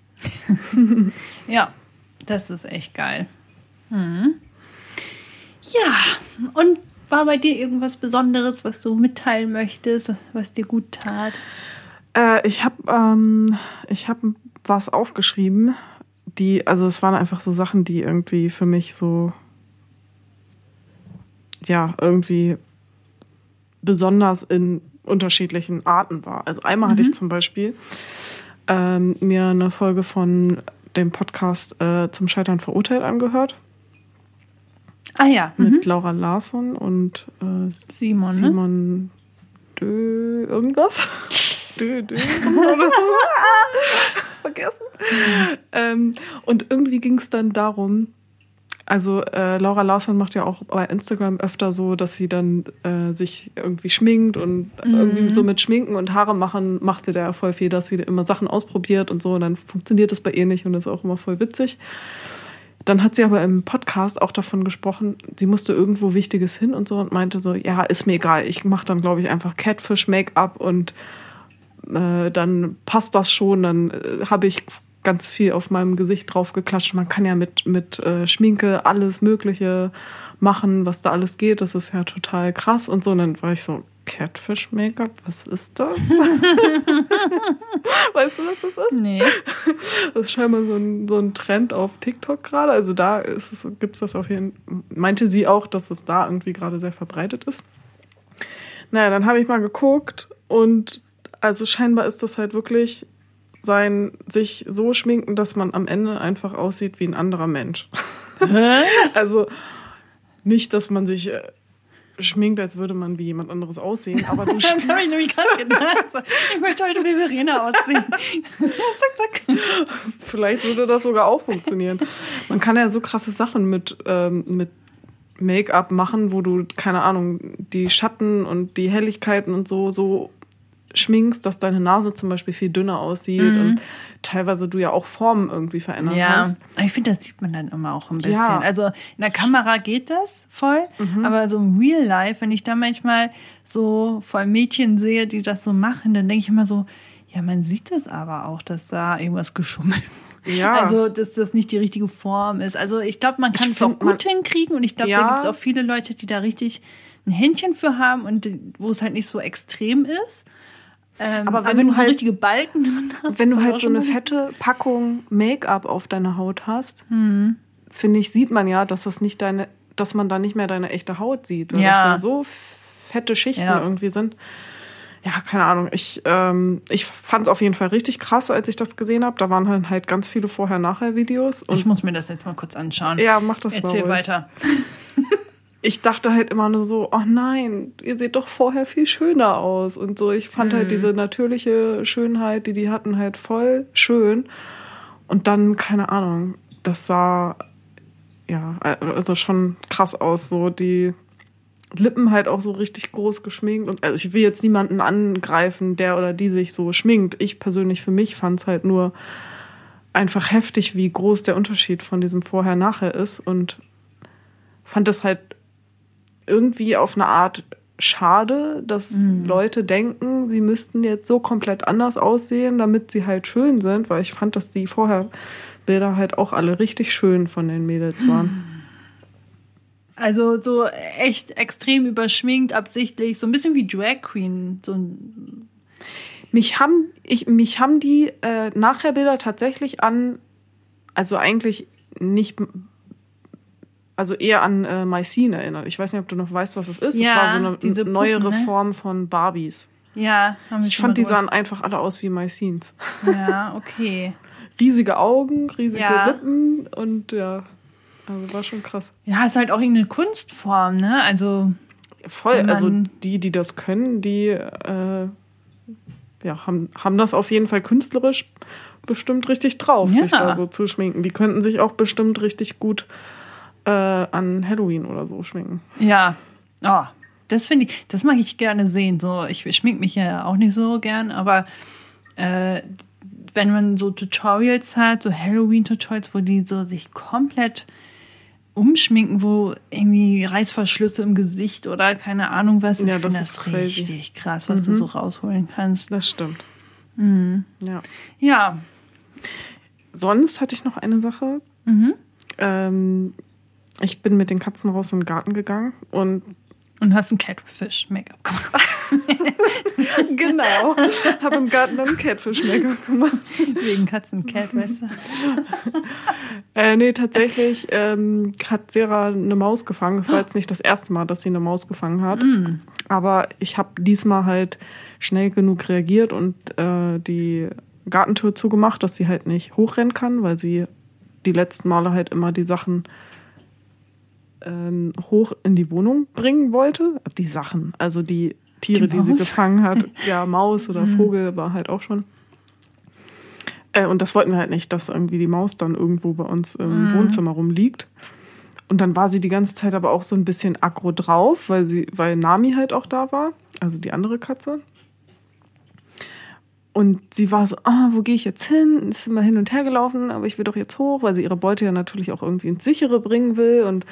Ja, das ist echt geil. Mhm. Ja, und war bei dir irgendwas Besonderes, was du mitteilen möchtest, was dir gut tat? Äh, ich habe ähm, ich hab was aufgeschrieben, die, also es waren einfach so Sachen, die irgendwie für mich so, ja, irgendwie besonders in unterschiedlichen Arten war. Also einmal hatte ich zum Beispiel ähm, mir eine Folge von dem Podcast äh, zum Scheitern verurteilt angehört Ah ja, mit Laura Larsson und äh, Simon, ne? Simon Dö irgendwas. Dö, Dö. Vergessen. ähm, und irgendwie ging es dann darum, also äh, Laura Larsson macht ja auch bei Instagram öfter so, dass sie dann äh, sich irgendwie schminkt und irgendwie so mit Schminken und Haare machen, macht sie da ja voll viel, dass sie immer Sachen ausprobiert und so und dann funktioniert das bei ihr nicht und das ist auch immer voll witzig. Dann hat sie aber im Podcast auch davon gesprochen, sie musste irgendwo Wichtiges hin und so und meinte so, ja, ist mir egal, ich mache dann, glaube ich, einfach Catfish-Make-up und äh, dann passt das schon, dann äh, habe ich ganz viel auf meinem Gesicht drauf geklatscht. Man kann ja mit, mit äh, Schminke alles Mögliche machen, was da alles geht. Das ist ja total krass und so. Und dann war ich so, Catfish-Make-up, was ist das? weißt du, was das ist? Nee. Das ist scheinbar so ein, so ein Trend auf TikTok gerade. Also da gibt es das auf jeden Meinte sie auch, dass es da irgendwie gerade sehr verbreitet ist. Naja, dann habe ich mal geguckt und also scheinbar ist das halt wirklich sein, sich so schminken, dass man am Ende einfach aussieht wie ein anderer Mensch. also nicht, dass man sich äh, schminkt, als würde man wie jemand anderes aussehen, aber du Das habe ich nämlich gerade gedacht. Ich möchte heute wie Verena aussehen. zack, zack. Vielleicht würde das sogar auch funktionieren. Man kann ja so krasse Sachen mit, ähm, mit Make-up machen, wo du, keine Ahnung, die Schatten und die Helligkeiten und so, so schminkst, dass deine Nase zum Beispiel viel dünner aussieht und teilweise du ja auch Formen irgendwie verändern Ja, kannst. ich finde, das sieht man dann immer auch ein bisschen. Ja. Also in der Kamera geht das voll, aber so im Real Life, wenn ich da manchmal so vor allem Mädchen sehe, die das so machen, dann denke ich immer so, ja, man sieht das aber auch, dass da irgendwas geschummelt Ja. Also, dass das nicht die richtige Form ist. Also, ich glaube, man kann es auch gut hinkriegen und ich glaube, da Ja. gibt es auch viele Leute, die da richtig ein Händchen für haben und wo es halt nicht so extrem ist. Ähm, Aber aber wenn wenn, du so halt- richtige Balken drin hast, Wenn du halt so eine fette Packung Make-up auf deiner Haut hast, Mhm. finde ich, sieht man ja, dass das nicht deine, dass man da nicht mehr deine echte Haut sieht, weil Ja. das ja so fette Schichten Ja. irgendwie sind. ja, keine Ahnung. Ich, ähm, ich fand es auf jeden Fall richtig krass, als ich das gesehen habe. Da waren halt, halt ganz viele Vorher-Nachher-Videos. Ich muss mir das jetzt mal kurz anschauen. Ja, mach das Erzähl mal ruhig. weiter. ich dachte halt immer nur so, oh nein, ihr seht doch vorher viel schöner aus und so. Ich fand halt diese natürliche Schönheit, die die hatten, halt voll schön. Und dann, keine Ahnung, das sah ja also schon krass aus, so die Lippen halt auch so richtig groß geschminkt. Und also ich will jetzt niemanden angreifen, der oder die sich so schminkt. Ich persönlich für mich fand es halt nur einfach heftig, wie groß der Unterschied von diesem Vorher-Nachher ist und fand es halt irgendwie auf eine Art schade, dass Leute denken, sie müssten jetzt so komplett anders aussehen, damit sie halt schön sind, weil ich fand, dass die Vorherbilder halt auch alle richtig schön von den Mädels waren. Also so echt extrem überschminkt, absichtlich, so ein bisschen wie Drag Queen. So Mich haben, ich, mich haben die äh, Nachherbilder tatsächlich an, also eigentlich nicht, also eher an äh, Mycene erinnert. Ich weiß nicht, ob du noch weißt, was es ist. Ja, es war so eine diese Puppen, neuere ne? Form von Barbies. ja, haben wir Ich fand, die sahen einfach alle aus wie Mycenes. Ja, okay. Riesige Augen, riesige Ja. Lippen und ja, also war schon krass. Ja, ist halt auch irgendeine Kunstform, ne? Also, Voll, also die, die das können, die äh, ja, haben, haben das auf jeden Fall künstlerisch bestimmt richtig drauf, Ja. sich da so zu schminken. Die könnten sich auch bestimmt richtig gut äh, an Halloween oder so schminken. ja. Oh, das finde ich, das mag ich gerne sehen. So, ich schmink mich ja auch nicht so gern, aber äh, wenn man so Tutorials hat, so Halloween-Tutorials, wo die so sich komplett umschminken, wo irgendwie Reißverschlüsse im Gesicht oder keine Ahnung was. Ich Ja, finde das das ist crazy. Mhm. richtig krass, was du so rausholen kannst. Das stimmt. Mhm. Ja. Ja, Sonst hatte ich noch eine Sache. Mhm. Ähm, ich bin mit den Katzen raus in den Garten gegangen und und hast ein Catfish-Make-up gemacht. genau, habe im Garten dann Catfish-Make-up gemacht. Wegen Katzen-Cat, weißt du? Äh, nee, tatsächlich ähm, hat Sarah eine Maus gefangen. Es war jetzt nicht das erste Mal, dass sie eine Maus gefangen hat. Aber ich habe diesmal halt schnell genug reagiert und äh, die Gartentür zugemacht, dass sie halt nicht hochrennen kann, weil sie die letzten Male halt immer die Sachen ähm, hoch in die Wohnung bringen wollte. Die Sachen, also die Tiere, Die die, sie gefangen hat. Ja, Maus oder Vogel war halt auch schon. Äh, und das wollten wir halt nicht, dass irgendwie die Maus dann irgendwo bei uns im Wohnzimmer rumliegt. Und dann war sie die ganze Zeit aber auch so ein bisschen aggro drauf, weil sie, weil Nami halt auch da war, also die andere Katze. Und sie war so, ah, wo gehe ich jetzt hin? Ist immer hin und her gelaufen, aber ich will doch jetzt hoch, weil sie ihre Beute ja natürlich auch irgendwie ins Sichere bringen will. Und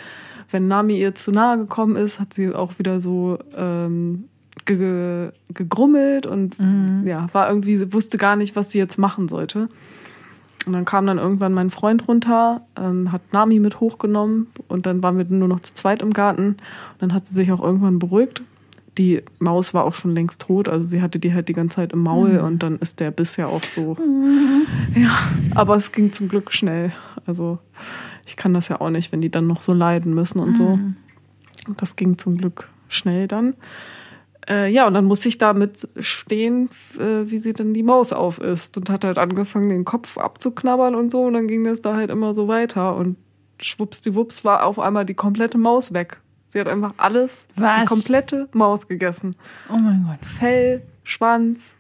wenn Nami ihr zu nahe gekommen ist, hat sie auch wieder so ähm, ge gegrummelt und ja, war irgendwie, wusste gar nicht, was sie jetzt machen sollte. Und dann kam dann irgendwann mein Freund runter, ähm, hat Nami mit hochgenommen und dann waren wir nur noch zu zweit im Garten. Und dann hat sie sich auch irgendwann beruhigt. Die Maus war auch schon längst tot, also sie hatte die halt die ganze Zeit im Maul und dann ist der Biss ja auch so. Ja, aber es ging zum Glück schnell. Also ich kann das ja auch nicht, wenn die dann noch so leiden müssen und so. Und das ging zum Glück schnell dann. Äh, ja, und dann muss ich damit stehen, äh, wie sie dann die Maus auf ist und hat halt angefangen, den Kopf abzuknabbern und so. Und dann ging das da halt immer so weiter. Und schwuppsdiwupps war auf einmal die komplette Maus weg. Sie hat einfach alles, die Was? komplette Maus gegessen. Oh mein Gott. Fell, Schwanz,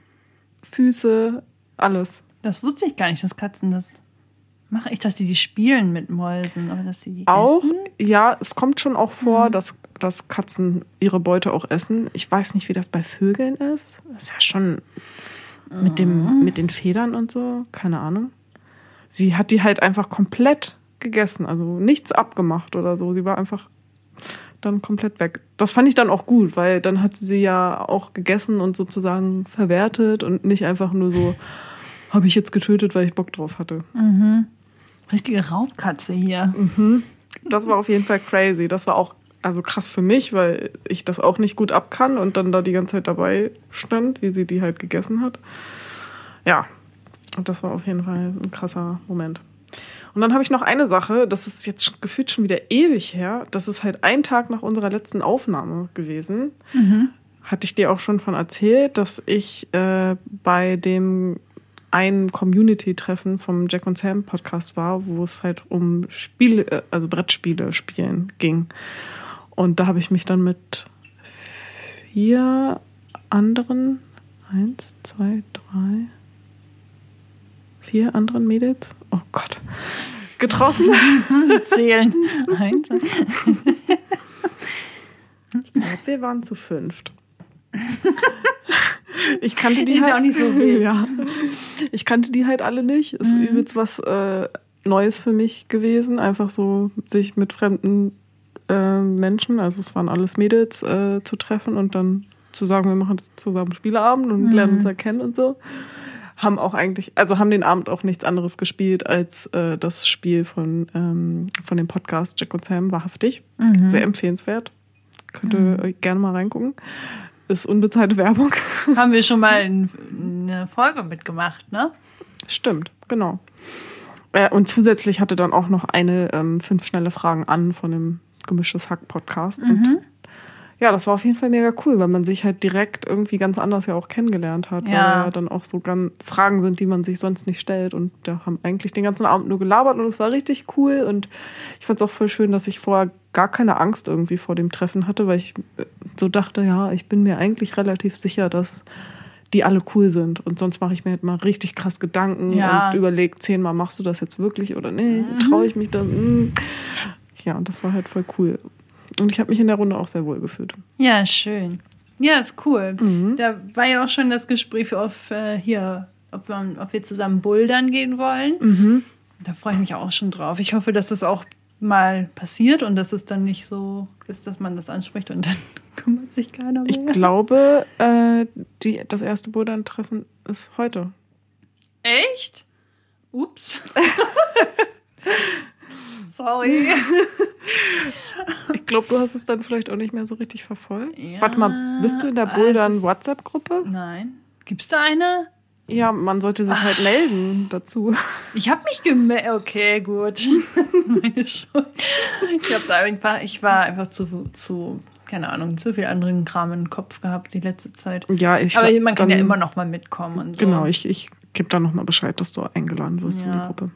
Füße, alles. Das wusste ich gar nicht, dass Katzen das machen. Ich dachte, die spielen mit Mäusen, aber dass sie die Auch, essen? ja, es kommt schon auch vor, dass, dass Katzen ihre Beute auch essen. Ich weiß nicht, wie das bei Vögeln ist. Das ist ja schon mit, dem, mit den Federn und so, keine Ahnung. Sie hat die halt einfach komplett gegessen, also nichts abgemacht oder so. Sie war einfach dann komplett weg. Das fand ich dann auch gut, weil dann hat sie ja auch gegessen und sozusagen verwertet und nicht einfach nur so, habe ich jetzt getötet, weil ich Bock drauf hatte. Richtige Raubkatze hier. Das war auf jeden Fall crazy. Das war auch also krass für mich, weil ich das auch nicht gut ab kann und dann da die ganze Zeit dabei stand, wie sie die halt gegessen hat. Ja, und das war auf jeden Fall ein krasser Moment. Und dann habe ich noch eine Sache, das ist jetzt gefühlt schon wieder ewig her. Das ist halt ein Tag nach unserer letzten Aufnahme gewesen. hatte ich dir auch schon von erzählt, dass ich äh, bei dem einen Community-Treffen vom Jack und Sam Podcast war, wo es halt um Spiele, äh, also Brettspiele spielen ging. Und da habe ich mich dann mit vier anderen, eins, zwei, drei, vier anderen Mädels, oh Gott, getroffen. Zählen. Eins. Ich glaube, wir waren zu fünft. Ich kannte die Ist halt ja auch nicht so wild. Ja. Ich kannte die halt alle nicht. Ist Mhm. übelst was äh, Neues für mich gewesen. Einfach so sich mit fremden äh, Menschen, also es waren alles Mädels, äh, zu treffen und dann zu sagen, wir machen zusammen Spieleabend und lernen uns erkennen und so. Haben auch eigentlich, also haben den Abend auch nichts anderes gespielt als äh, das Spiel von, ähm, von dem Podcast Jack und Sam, wahrhaftig. Sehr empfehlenswert. Könnt ihr euch gerne mal reingucken. Ist unbezahlte Werbung. Haben wir schon mal in, eine Folge mitgemacht, ne? Stimmt, genau. Äh, und zusätzlich hatte dann auch noch eine ähm, fünf schnelle Fragen an von dem Gemischtes Hack Podcast. Und ja, das war auf jeden Fall mega cool, weil man sich halt direkt irgendwie ganz anders ja auch kennengelernt hat. Weil Ja. ja dann auch so ganz Fragen sind, die man sich sonst nicht stellt. Und da haben eigentlich den ganzen Abend nur gelabert und es war richtig cool. Und ich fand es auch voll schön, dass ich vorher gar keine Angst irgendwie vor dem Treffen hatte, weil ich äh, so dachte, ja, ich bin mir eigentlich relativ sicher, dass die alle cool sind. Und sonst mache ich mir halt mal richtig krass Gedanken Ja. und überlege zehnmal, machst du das jetzt wirklich oder nee? Traue ich mich da? Mm. Ja, und das war halt voll cool. Und ich habe mich in der Runde auch sehr wohl gefühlt. Ja, schön. Ja, ist cool. Da war ja auch schon das Gespräch auf äh, hier, ob wir, ob wir zusammen bouldern gehen wollen. Da freue ich mich auch schon drauf. Ich hoffe, dass das auch mal passiert und dass es dann nicht so ist, dass man das anspricht und dann kümmert sich keiner mehr. Ich glaube, äh, die, das erste Bouldern-Treffen ist heute. Echt? Ups. Sorry. Ich glaube, du hast es dann vielleicht auch nicht mehr so richtig verfolgt. Ja, Warte mal, bist du in der es Bouldern-WhatsApp-Gruppe? Nein. Gibt's da eine? Ja, man sollte sich halt melden dazu. Ich habe mich gemeldet. Okay, gut. Meine Schuld. Ich habe da einfach, ich war einfach zu, zu, keine Ahnung, zu viel anderen Kram im Kopf gehabt die letzte Zeit. Ja, ich Aber man kann ja dann- immer noch mal mitkommen und so. Genau, ich, ich gebe da nochmal Bescheid, dass du eingeladen wirst in die Ja. Gruppe.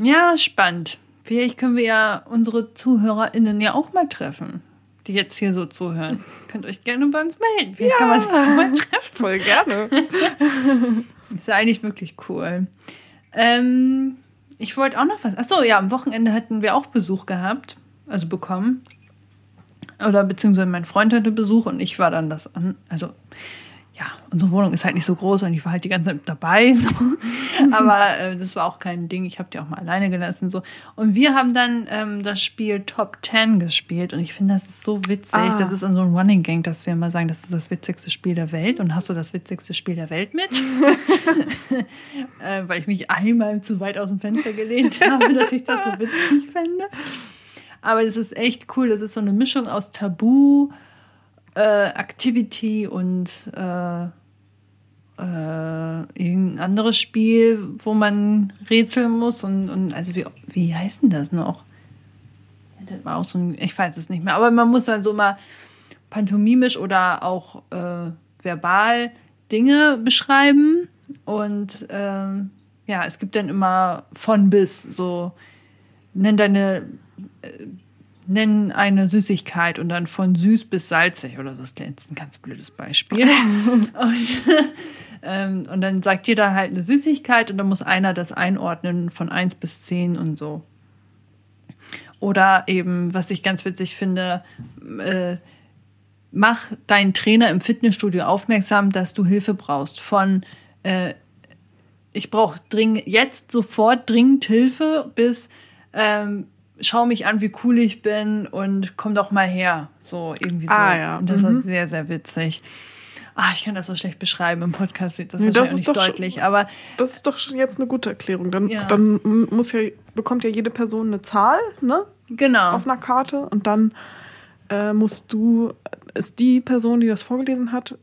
Ja, spannend. Vielleicht können wir ja unsere ZuhörerInnen ja auch mal treffen, die jetzt hier so zuhören. Könnt euch gerne bei uns melden. Vielleicht kann man sich mal treffen. Voll gerne. Ist ja eigentlich wirklich cool. Ähm, ich wollte auch noch was. Achso, ja, am Wochenende hatten wir auch Besuch gehabt, also bekommen. Oder beziehungsweise mein Freund hatte Besuch und ich war dann das an. Also, ja, unsere Wohnung ist halt nicht so groß und ich war halt die ganze Zeit dabei. So. Aber äh, das war auch kein Ding. Ich habe die auch mal alleine gelassen. So. Und wir haben dann ähm, das Spiel Top 10 gespielt und ich finde, das ist so witzig. Ah. Das ist in so einem Running Gang, dass wir immer sagen, das ist das witzigste Spiel der Welt. Und hast du das witzigste Spiel der Welt mit? äh, weil ich mich einmal zu weit aus dem Fenster gelehnt habe, dass ich das so witzig finde. Aber es ist echt cool. Das ist so eine Mischung aus Tabu, äh, Activity und äh, äh, irgendein anderes Spiel, wo man rätseln muss. Und, und also wie, wie heißt denn das noch? Das war auch so ein, ich weiß es nicht mehr. Aber man muss dann so mal pantomimisch oder auch äh, verbal Dinge beschreiben. Und ähm, ja, es gibt dann immer von bis so nenn deine äh, nenn eine Süßigkeit und dann von süß bis salzig oder so. Das ist jetzt ein ganz blödes Beispiel. und, ähm, und dann sagt jeder halt eine Süßigkeit und dann muss einer das einordnen von 1 bis 10 und so. Oder eben, was ich ganz witzig finde, äh, mach deinen Trainer im Fitnessstudio aufmerksam, dass du Hilfe brauchst. Von äh, ich brauche dringend jetzt sofort dringend Hilfe bis ähm, schau mich an, wie cool ich bin und komm doch mal her. So irgendwie so. Ah, ja. Und das war Mhm. sehr, sehr witzig. Ah, ich kann das so schlecht beschreiben. Im Podcast wird das das ist nicht doch schon- deutlich. Aber Das ist doch schon jetzt eine gute Erklärung. Dann, Ja. dann muss ja, bekommt ja jede Person eine Zahl, ne? genau. Auf einer Karte und dann äh, musst du, ist die Person, die das vorgelesen hat,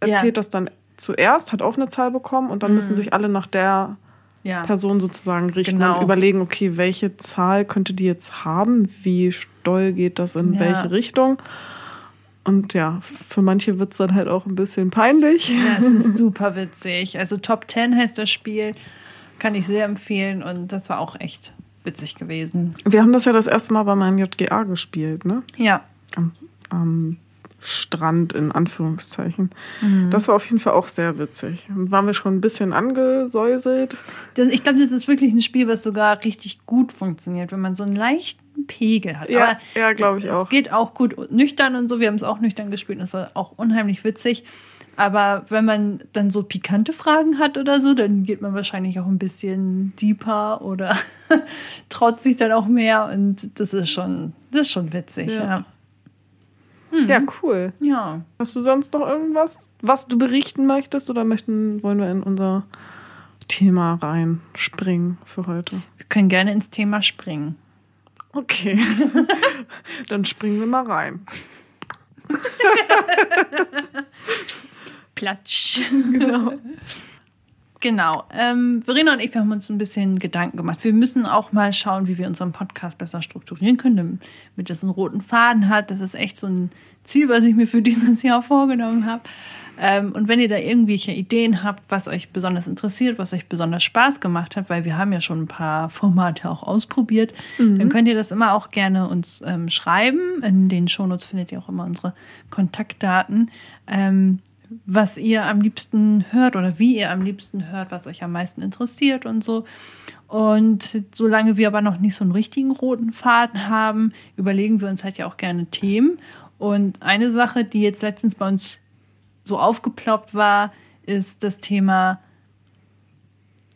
erzählt Ja. Mhm. das dann zuerst, hat auch eine Zahl bekommen und dann müssen sich alle nach der ja. Person sozusagen richten Genau. und überlegen, okay, welche Zahl könnte die jetzt haben, wie doll geht das in Ja. welche Richtung. Und ja, für manche wird es dann halt auch ein bisschen peinlich. Ja, es ist super witzig. Also Top 10 heißt das Spiel. Kann ich sehr empfehlen und das war auch echt witzig gewesen. Wir haben das ja das erste Mal bei meinem JGA gespielt, ne? Ja. Am, am Strand in Anführungszeichen. Mhm. Das war auf jeden Fall auch sehr witzig. Und waren wir schon ein bisschen angesäuselt. Das, ich glaube, das ist wirklich ein Spiel, was sogar richtig gut funktioniert, wenn man so einen leichten Pegel hat. Ja, ja glaube ich auch. Es geht auch gut nüchtern und so. Wir haben es auch nüchtern gespielt und es war auch unheimlich witzig. Aber wenn man dann so pikante Fragen hat oder so, dann geht man wahrscheinlich auch ein bisschen deeper oder traut sich dann auch mehr und das ist schon, das ist schon witzig, ja. ja. Mhm. Ja, cool. Ja. Hast du sonst noch irgendwas, was du berichten möchtest oder möchten, wollen wir in unser Thema reinspringen für heute? Wir können gerne ins Thema springen. Okay. Dann springen wir mal rein. Platsch. Genau. Genau. Ähm, Verena und ich wir haben uns ein bisschen Gedanken gemacht. Wir müssen auch mal schauen, wie wir unseren Podcast besser strukturieren können, damit das einen roten Faden hat. Das ist echt so ein Ziel, was ich mir für dieses Jahr vorgenommen habe. Ähm, und wenn ihr da irgendwelche Ideen habt, was euch besonders interessiert, was euch besonders Spaß gemacht hat, weil wir haben ja schon ein paar Formate auch ausprobiert, mhm. dann könnt ihr das immer auch gerne uns ähm, schreiben. In den Shownotes findet ihr auch immer unsere Kontaktdaten. Ähm, was ihr am liebsten hört oder wie ihr am liebsten hört, was euch am meisten interessiert und so. Und solange wir aber noch nicht so einen richtigen roten Faden haben, überlegen wir uns halt ja auch gerne Themen. Und eine Sache, die jetzt letztens bei uns so aufgeploppt war, ist das Thema,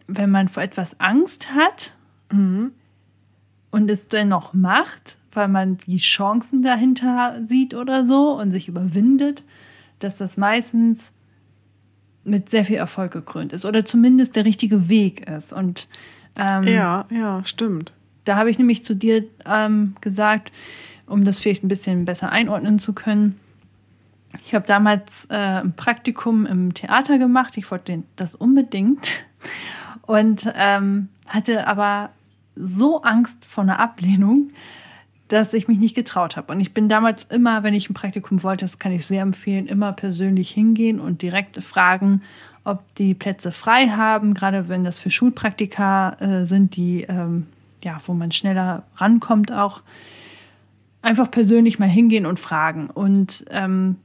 wenn man vor etwas Angst hat mhm. und es dennoch macht, weil man die Chancen dahinter sieht oder so und sich überwindet, dass das meistens mit sehr viel Erfolg gekrönt ist oder zumindest der richtige Weg ist. Und ähm, ja, ja, stimmt. Da habe ich nämlich zu dir ähm, gesagt, um das vielleicht ein bisschen besser einordnen zu können. Ich habe damals äh, ein Praktikum im Theater gemacht. Ich wollte das unbedingt und ähm, hatte aber so Angst vor einer Ablehnung, dass ich mich nicht getraut habe. Und ich bin damals immer, wenn ich ein Praktikum wollte, das kann ich sehr empfehlen, immer persönlich hingehen und direkt fragen, ob die Plätze frei haben, gerade wenn das für Schulpraktika äh, sind, die ähm, ja, wo man schneller rankommt auch. Einfach persönlich mal hingehen und fragen. Und ähm,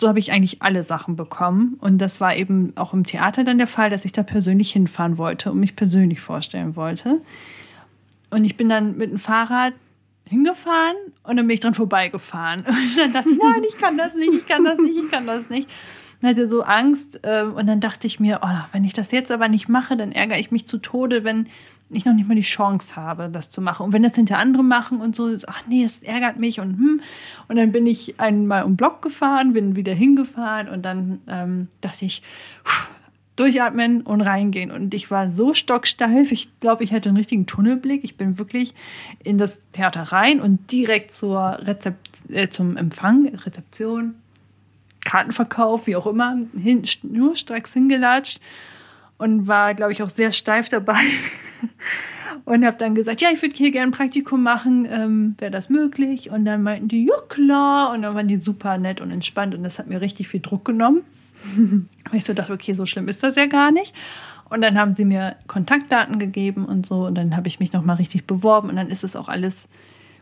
so habe ich eigentlich alle Sachen bekommen. Und das war eben auch im Theater dann der Fall, dass ich da persönlich hinfahren wollte und mich persönlich vorstellen wollte. Und ich bin dann mit dem Fahrrad hingefahren und dann bin ich dran vorbeigefahren. Und dann dachte ich, nein, ich kann das nicht, ich kann das nicht, ich kann das nicht. Und hatte so Angst ähm, und dann dachte ich mir, oh, wenn ich das jetzt aber nicht mache, dann ärgere ich mich zu Tode, wenn ich noch nicht mal die Chance habe, das zu machen. Und wenn das hinter andere machen und so, ist, ach nee, das ärgert mich und hm. Und dann bin ich einmal um Block gefahren, bin wieder hingefahren und dann ähm, dachte ich, pff, durchatmen und reingehen. Und ich war so stocksteif. Ich glaube, ich hatte einen richtigen Tunnelblick. Ich bin wirklich in das Theater rein und direkt zur Rezept äh, zum Empfang, Rezeption, Kartenverkauf, wie auch immer, hin, nur stracks hingelatscht und war, glaube ich, auch sehr steif dabei. und habe dann gesagt, ja, ich würde hier gerne ein Praktikum machen, ähm, wäre das möglich? Und dann meinten die, ja klar. Und dann waren die super nett und entspannt und das hat mir richtig viel Druck genommen. Und ich so dachte, okay, so schlimm ist das ja gar nicht. Und dann haben sie mir Kontaktdaten gegeben und so. Und dann habe ich mich nochmal richtig beworben. Und dann ist es auch alles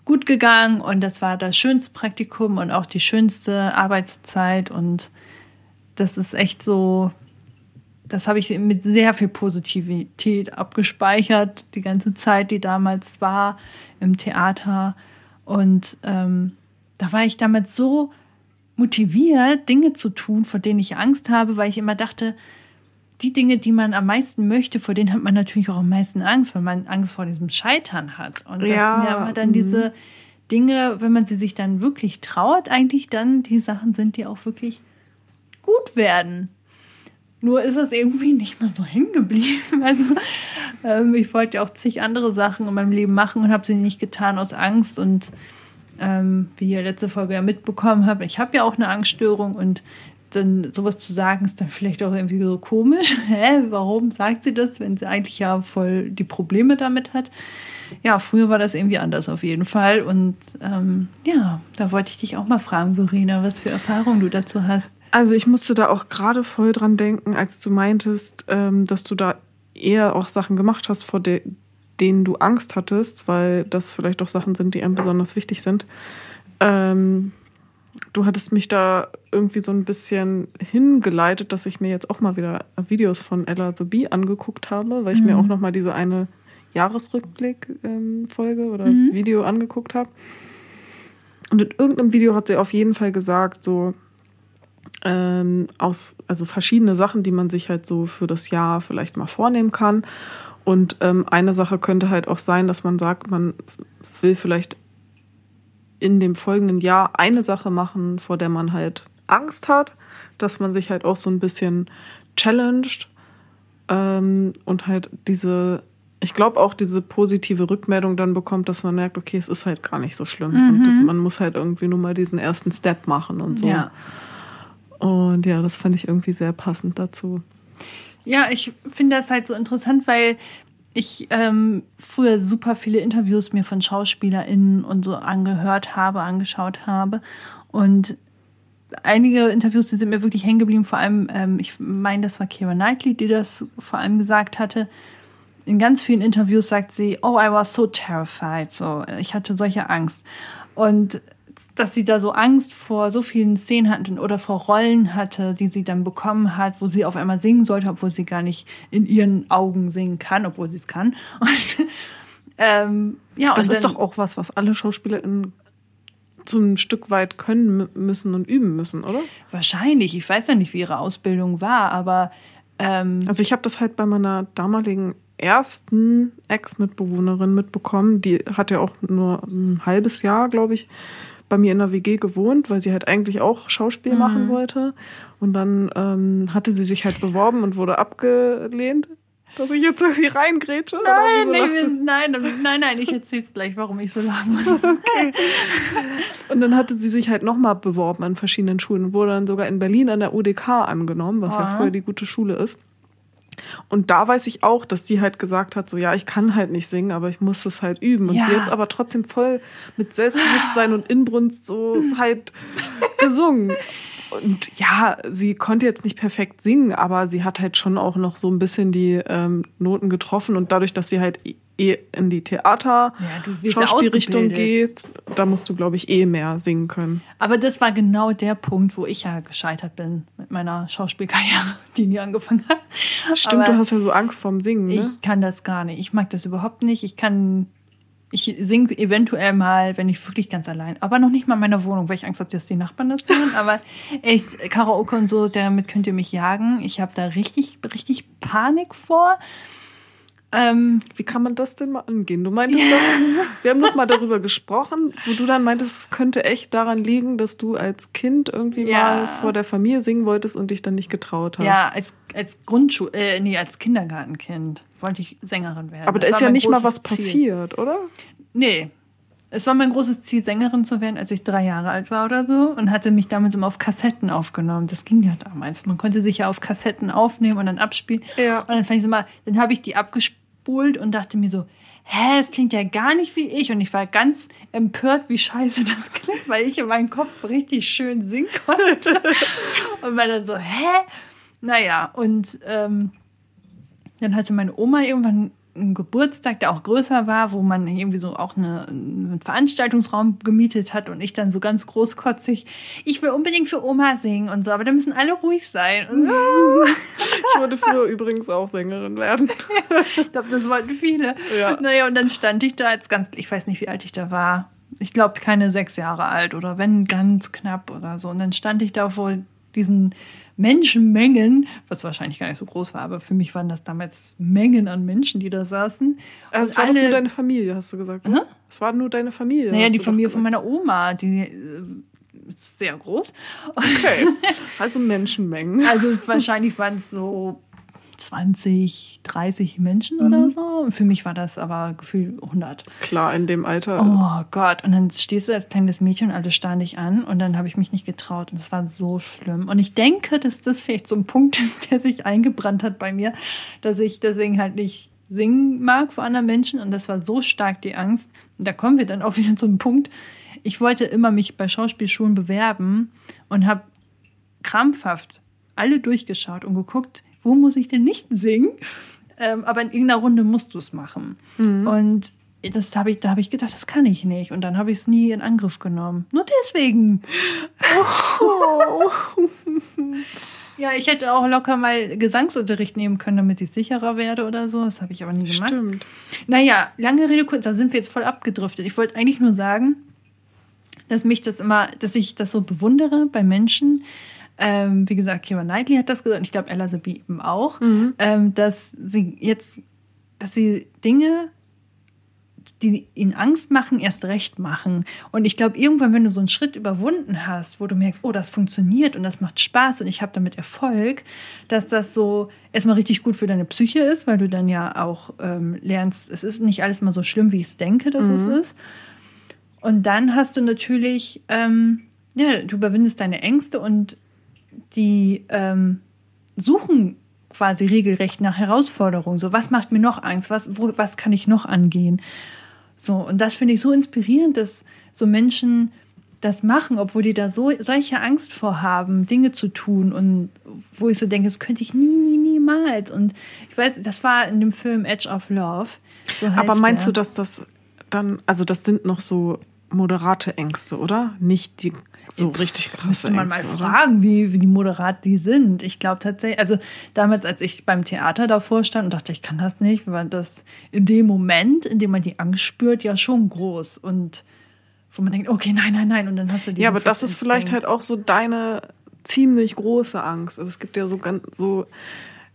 gut gegangen. Und das war das schönste Praktikum und auch die schönste Arbeitszeit. Und das ist echt so, das habe ich mit sehr viel Positivität abgespeichert, die ganze Zeit, die damals war im Theater. Und ähm, da war ich damit so motiviert, Dinge zu tun, vor denen ich Angst habe, weil ich immer dachte, die Dinge, die man am meisten möchte, vor denen hat man natürlich auch am meisten Angst, weil man Angst vor diesem Scheitern hat. Und das ja, sind ja immer dann diese mhm. Dinge, wenn man sie sich dann wirklich traut, eigentlich dann die Sachen sind, die auch wirklich gut werden. Nur ist es irgendwie nicht mehr so hängen geblieben. Also ähm, ich wollte ja auch zig andere Sachen in meinem Leben machen und habe sie nicht getan aus Angst und ähm, wie ihr letzte Folge ja mitbekommen habt, ich habe ja auch eine Angststörung und dann sowas zu sagen, ist dann vielleicht auch irgendwie so komisch. Hä, warum sagt sie das, wenn sie eigentlich ja voll die Probleme damit hat? ja, früher war das irgendwie anders auf jeden Fall. Und ähm, ja, da wollte ich dich auch mal fragen, Verena, was für Erfahrungen du dazu hast. Also ich musste da auch gerade voll dran denken, als du meintest, ähm, dass du da eher auch Sachen gemacht hast, vor de denen du Angst hattest, weil das vielleicht auch Sachen sind, die einem besonders wichtig sind. Ähm, du hattest mich da irgendwie so ein bisschen hingeleitet, dass ich mir jetzt auch mal wieder Videos von Ella the Bee angeguckt habe, weil ich mhm. mir auch noch mal diese eine Jahresrückblick-Folge ähm, oder mhm. Video angeguckt habe. Und in irgendeinem Video hat sie auf jeden Fall gesagt, so ähm, aus, also verschiedene Sachen, die man sich halt so für das Jahr vielleicht mal vornehmen kann. Und ähm, eine Sache könnte halt auch sein, dass man sagt, man will vielleicht in dem folgenden Jahr eine Sache machen, vor der man halt Angst hat, dass man sich halt auch so ein bisschen challenged ähm, und halt diese, ich glaube auch diese positive Rückmeldung dann bekommt, dass man merkt, okay, es ist halt gar nicht so schlimm mhm. und man muss halt irgendwie nur mal diesen ersten Step machen und so. Ja. Und ja, das fand ich irgendwie sehr passend dazu. Ja, ich finde das halt so interessant, weil ich ähm, früher super viele Interviews mir von SchauspielerInnen und so angehört habe, angeschaut habe. Und einige Interviews, die sind mir wirklich hängen geblieben. Vor allem, ähm, ich meine, das war Kira Knightley, die das vor allem gesagt hatte. In ganz vielen Interviews sagt sie, oh, I was so terrified. So, ich hatte solche Angst. Und dass sie da so Angst vor so vielen Szenen hatte oder vor Rollen hatte, die sie dann bekommen hat, wo sie auf einmal singen sollte, obwohl sie gar nicht in ihren Augen singen kann, obwohl sie es kann. Und, ähm, ja, das ist dann, doch auch was, was alle SchauspielerInnen zum Stück weit können müssen und üben müssen, oder? Wahrscheinlich. Ich weiß ja nicht, wie ihre Ausbildung war, aber. Ähm, also, ich habe das halt bei meiner damaligen ersten Ex-Mitbewohnerin mitbekommen. Die hat ja auch nur ein halbes Jahr, glaube ich, bei mir in der WG gewohnt, weil sie halt eigentlich auch Schauspiel mhm. machen wollte. Und dann ähm, hatte sie sich halt beworben und wurde abgelehnt. Dass ich jetzt irgendwie reingrätsche? Nein, nee, nein, nein, nein, ich erzähl's gleich, warum ich so lachen muss. Okay. Und dann hatte sie sich halt nochmal beworben an verschiedenen Schulen und wurde dann sogar in Berlin an der UDK angenommen, was oh. ja voll die gute Schule ist. Und da weiß ich auch, dass sie halt gesagt hat, so ja, ich kann halt nicht singen, aber ich muss es halt üben. Und ja. sie hat aber trotzdem voll mit Selbstbewusstsein und Inbrunst so halt gesungen. Und ja, sie konnte jetzt nicht perfekt singen, aber sie hat halt schon auch noch so ein bisschen die ähm, Noten getroffen. Und dadurch, dass sie halt eh in die Theater ja, Schauspielrichtung gehst, da musst du, glaube ich, eh mehr singen können. Aber das war genau der Punkt, wo ich ja gescheitert bin mit meiner Schauspielkarriere, die nie angefangen hat. Stimmt, Aber du hast ja so Angst vorm Singen. Ne? Ich kann das gar nicht. Ich mag das überhaupt nicht. Ich kann ich singe eventuell mal, wenn ich wirklich ganz allein, aber noch nicht mal in meiner Wohnung, weil ich Angst habe, dass die Nachbarn das hören. aber ich, Karaoke und so, damit könnt ihr mich jagen. Ich habe da richtig, richtig Panik vor. Ähm, Wie kann man das denn mal angehen? Du meintest yeah. doch, wir haben noch mal darüber gesprochen, wo du dann meintest, es könnte echt daran liegen, dass du als Kind irgendwie ja. mal vor der Familie singen wolltest und dich dann nicht getraut hast. Ja, als, als Grundschul, äh, nee, als Kindergartenkind wollte ich Sängerin werden. Aber da ist ja nicht mal was passiert, Ziel. oder? Nee. Es war mein großes Ziel, Sängerin zu werden, als ich drei Jahre alt war oder so und hatte mich damals immer auf Kassetten aufgenommen. Das ging ja damals. Man konnte sich ja auf Kassetten aufnehmen und dann abspielen. Ja. Und dann fand ich so mal, dann habe ich die zurückgespult und dachte mir so, hä, es klingt ja gar nicht wie ich. Und ich war ganz empört, wie scheiße das klingt, weil ich in meinem Kopf richtig schön singen konnte. und war dann so, hä? Naja, und ähm, dann hatte meine Oma irgendwann einen Geburtstag, der auch größer war, wo man irgendwie so auch eine, einen Veranstaltungsraum gemietet hat und ich dann so ganz großkotzig, ich will unbedingt für Oma singen und so, aber da müssen alle ruhig sein. ich wollte früher übrigens auch Sängerin werden. ich glaube, das wollten viele. Ja. Naja, und dann stand ich da als ganz, ich weiß nicht, wie alt ich da war. Ich glaube, keine sechs Jahre alt oder wenn ganz knapp oder so. Und dann stand ich da vor diesen Menschenmengen, was wahrscheinlich gar nicht so groß war, aber für mich waren das damals Mengen an Menschen, die da saßen. Aber es war alle, nur deine Familie, hast du gesagt. Ne? Es war nur deine Familie. Naja, die Familie von meiner Oma, die äh, ist sehr groß. Okay, also Menschenmengen. Also wahrscheinlich waren es so 20, 30 Menschen mhm. oder so. Für mich war das aber gefühlt 100. Klar, in dem Alter. Oh Gott. Und dann stehst du als kleines Mädchen und alle starren dich an und dann habe ich mich nicht getraut und das war so schlimm. Und ich denke, dass das vielleicht so ein Punkt ist, der sich eingebrannt hat bei mir, dass ich deswegen halt nicht singen mag vor anderen Menschen und das war so stark die Angst. Und da kommen wir dann auch wieder zu einem Punkt. Ich wollte immer mich bei Schauspielschulen bewerben und habe krampfhaft alle durchgeschaut und geguckt, wo muss ich denn nicht singen? Ähm, aber in irgendeiner Runde musst du es machen. Mhm. Und das habe ich, da habe ich gedacht, das kann ich nicht. Und dann habe ich es nie in Angriff genommen. Nur deswegen. Oh. ja, ich hätte auch locker mal Gesangsunterricht nehmen können, damit ich sicherer werde oder so. Das habe ich aber nie gemacht. Stimmt. Naja, lange Rede kurz, da sind wir jetzt voll abgedriftet. Ich wollte eigentlich nur sagen, dass mich das immer, dass ich das so bewundere bei Menschen. Ähm, wie gesagt, Kira Knightley hat das gesagt und ich glaube Ella Sabi eben auch, mhm. ähm, dass sie jetzt, dass sie Dinge die ihnen Angst machen, erst recht machen. Und ich glaube, irgendwann, wenn du so einen Schritt überwunden hast, wo du merkst, oh, das funktioniert und das macht Spaß und ich habe damit Erfolg, dass das so erstmal richtig gut für deine Psyche ist, weil du dann ja auch ähm, lernst, es ist nicht alles mal so schlimm, wie ich es denke, dass mhm. es ist. Und dann hast du natürlich, ähm, ja, du überwindest deine Ängste und die ähm, suchen quasi regelrecht nach Herausforderungen. So, was macht mir noch Angst? Was, wo, was kann ich noch angehen? So, und das finde ich so inspirierend, dass so Menschen das machen, obwohl die da so solche Angst vorhaben, Dinge zu tun und wo ich so denke, das könnte ich nie, nie, niemals. Und ich weiß, das war in dem Film Edge of Love. So Aber meinst der. du, dass das dann, also das sind noch so moderate Ängste, oder? Nicht die so richtig krasse Müsste man Ängste, mal fragen, wie, wie die moderat die sind. Ich glaube tatsächlich, also damals, als ich beim Theater davor stand und dachte, ich kann das nicht, war das in dem Moment, in dem man die Angst spürt, ja schon groß. Und wo man denkt, okay, nein, nein, nein. Und dann hast du die. Ja, aber das ist vielleicht halt auch so deine ziemlich große Angst. Aber es gibt ja so ganz so.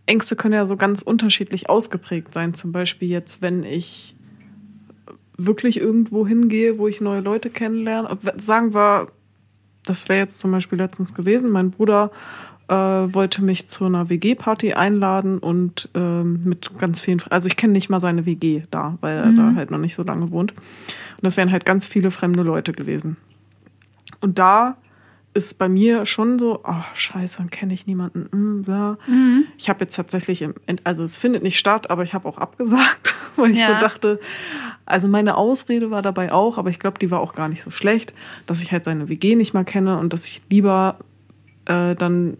Ängste können ja so ganz unterschiedlich ausgeprägt sein. Zum Beispiel jetzt, wenn ich wirklich irgendwo hingehe, wo ich neue Leute kennenlerne. Sagen wir, das wäre jetzt zum Beispiel letztens gewesen. Mein Bruder äh, wollte mich zu einer WG-Party einladen und ähm, mit ganz vielen, also ich kenne nicht mal seine WG da, weil er mhm. da halt noch nicht so lange wohnt. Und das wären halt ganz viele fremde Leute gewesen. Und da ist bei mir schon so, ach oh, scheiße, dann kenne ich niemanden. Mm, bla. Mhm. Ich habe jetzt tatsächlich, im, also es findet nicht statt, aber ich habe auch abgesagt, weil ich ja. so dachte, also meine Ausrede war dabei auch, aber ich glaube, die war auch gar nicht so schlecht, dass ich halt seine WG nicht mal kenne und dass ich lieber äh, dann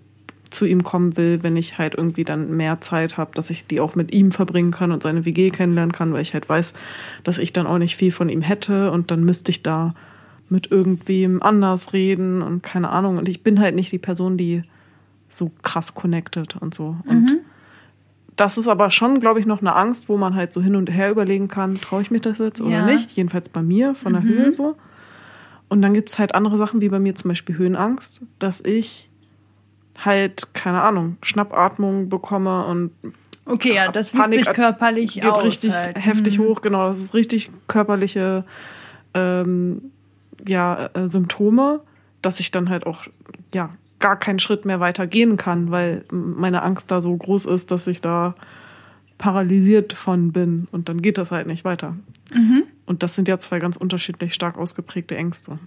zu ihm kommen will, wenn ich halt irgendwie dann mehr Zeit habe, dass ich die auch mit ihm verbringen kann und seine WG kennenlernen kann, weil ich halt weiß, dass ich dann auch nicht viel von ihm hätte und dann müsste ich da mit irgendwem anders reden und keine Ahnung. Und ich bin halt nicht die Person, die so krass connected und so. Und mhm. das ist aber schon, glaube ich, noch eine Angst, wo man halt so hin und her überlegen kann, traue ich mich das jetzt oder ja. nicht? Jedenfalls bei mir, von der mhm. Höhe so. Und dann gibt es halt andere Sachen, wie bei mir zum Beispiel Höhenangst, dass ich halt, keine Ahnung, Schnappatmung bekomme und Okay, ja, das wirkt sich körperlich geht aus. richtig halt. heftig mhm. hoch, genau. Das ist richtig körperliche ähm, ja, äh, Symptome, dass ich dann halt auch ja, gar keinen Schritt mehr weiter gehen kann, weil meine Angst da so groß ist, dass ich da paralysiert von bin und dann geht das halt nicht weiter. Mhm. Und das sind ja zwei ganz unterschiedlich stark ausgeprägte Ängste.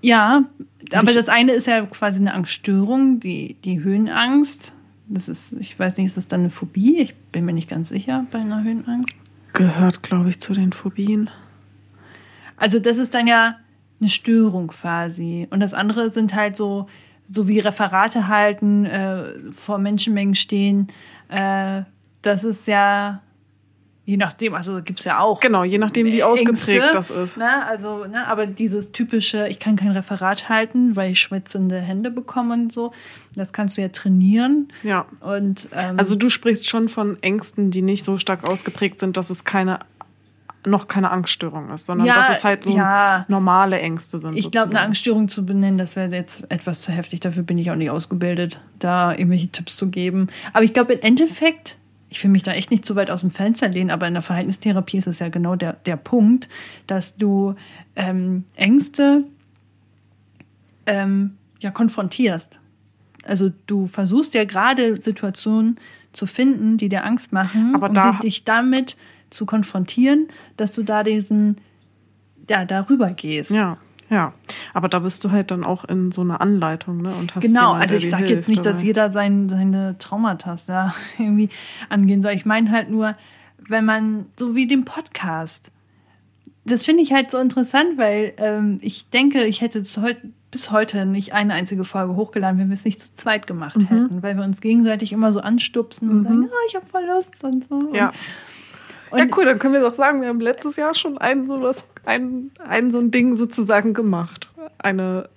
Ja, aber ich, das eine ist ja quasi eine Angststörung, die, die Höhenangst. Das ist, ich weiß nicht, ist das dann eine Phobie? Ich bin mir nicht ganz sicher bei einer Höhenangst. Gehört, glaube ich, zu den Phobien. Also das ist dann ja eine Störung quasi. Und das andere sind halt so, so wie Referate halten, äh, vor Menschenmengen stehen. Äh, das ist ja, je nachdem, also gibt es ja auch. Genau, je nachdem, wie ausgeprägt Ängste, das ist. Ne? Also, ne? Aber dieses typische, ich kann kein Referat halten, weil ich schwitzende Hände bekomme und so, das kannst du ja trainieren. Ja. Und, ähm, also du sprichst schon von Ängsten, die nicht so stark ausgeprägt sind, dass es keine noch keine Angststörung ist, sondern ja, dass es halt so ja. normale Ängste sind. Ich glaube, eine Angststörung zu benennen, das wäre jetzt etwas zu heftig. Dafür bin ich auch nicht ausgebildet, da irgendwelche Tipps zu geben. Aber ich glaube, im Endeffekt, ich will mich da echt nicht zu weit aus dem Fenster lehnen, aber in der Verhaltenstherapie ist es ja genau der, der Punkt, dass du ähm, Ängste ähm, ja konfrontierst. Also du versuchst ja gerade Situationen zu finden, die dir Angst machen, aber um dich damit zu konfrontieren, dass du da diesen, ja, darüber gehst. Ja. Ja, aber da bist du halt dann auch in so einer Anleitung, ne? Und hast genau, jemanden, also ich sage jetzt nicht, dabei. dass jeder sein, seine Traumata ja, irgendwie angehen soll. Ich meine halt nur, wenn man, so wie den Podcast, das finde ich halt so interessant, weil ähm, ich denke, ich hätte heut, bis heute nicht eine einzige Folge hochgeladen, wenn wir es nicht zu zweit gemacht mhm. hätten, weil wir uns gegenseitig immer so anstupsen mhm. und sagen, oh, ich habe voll Lust und so. Ja. Und ja, cool, dann können wir doch sagen, wir haben letztes Jahr schon ein so, was, ein, ein so ein Ding sozusagen gemacht. Eine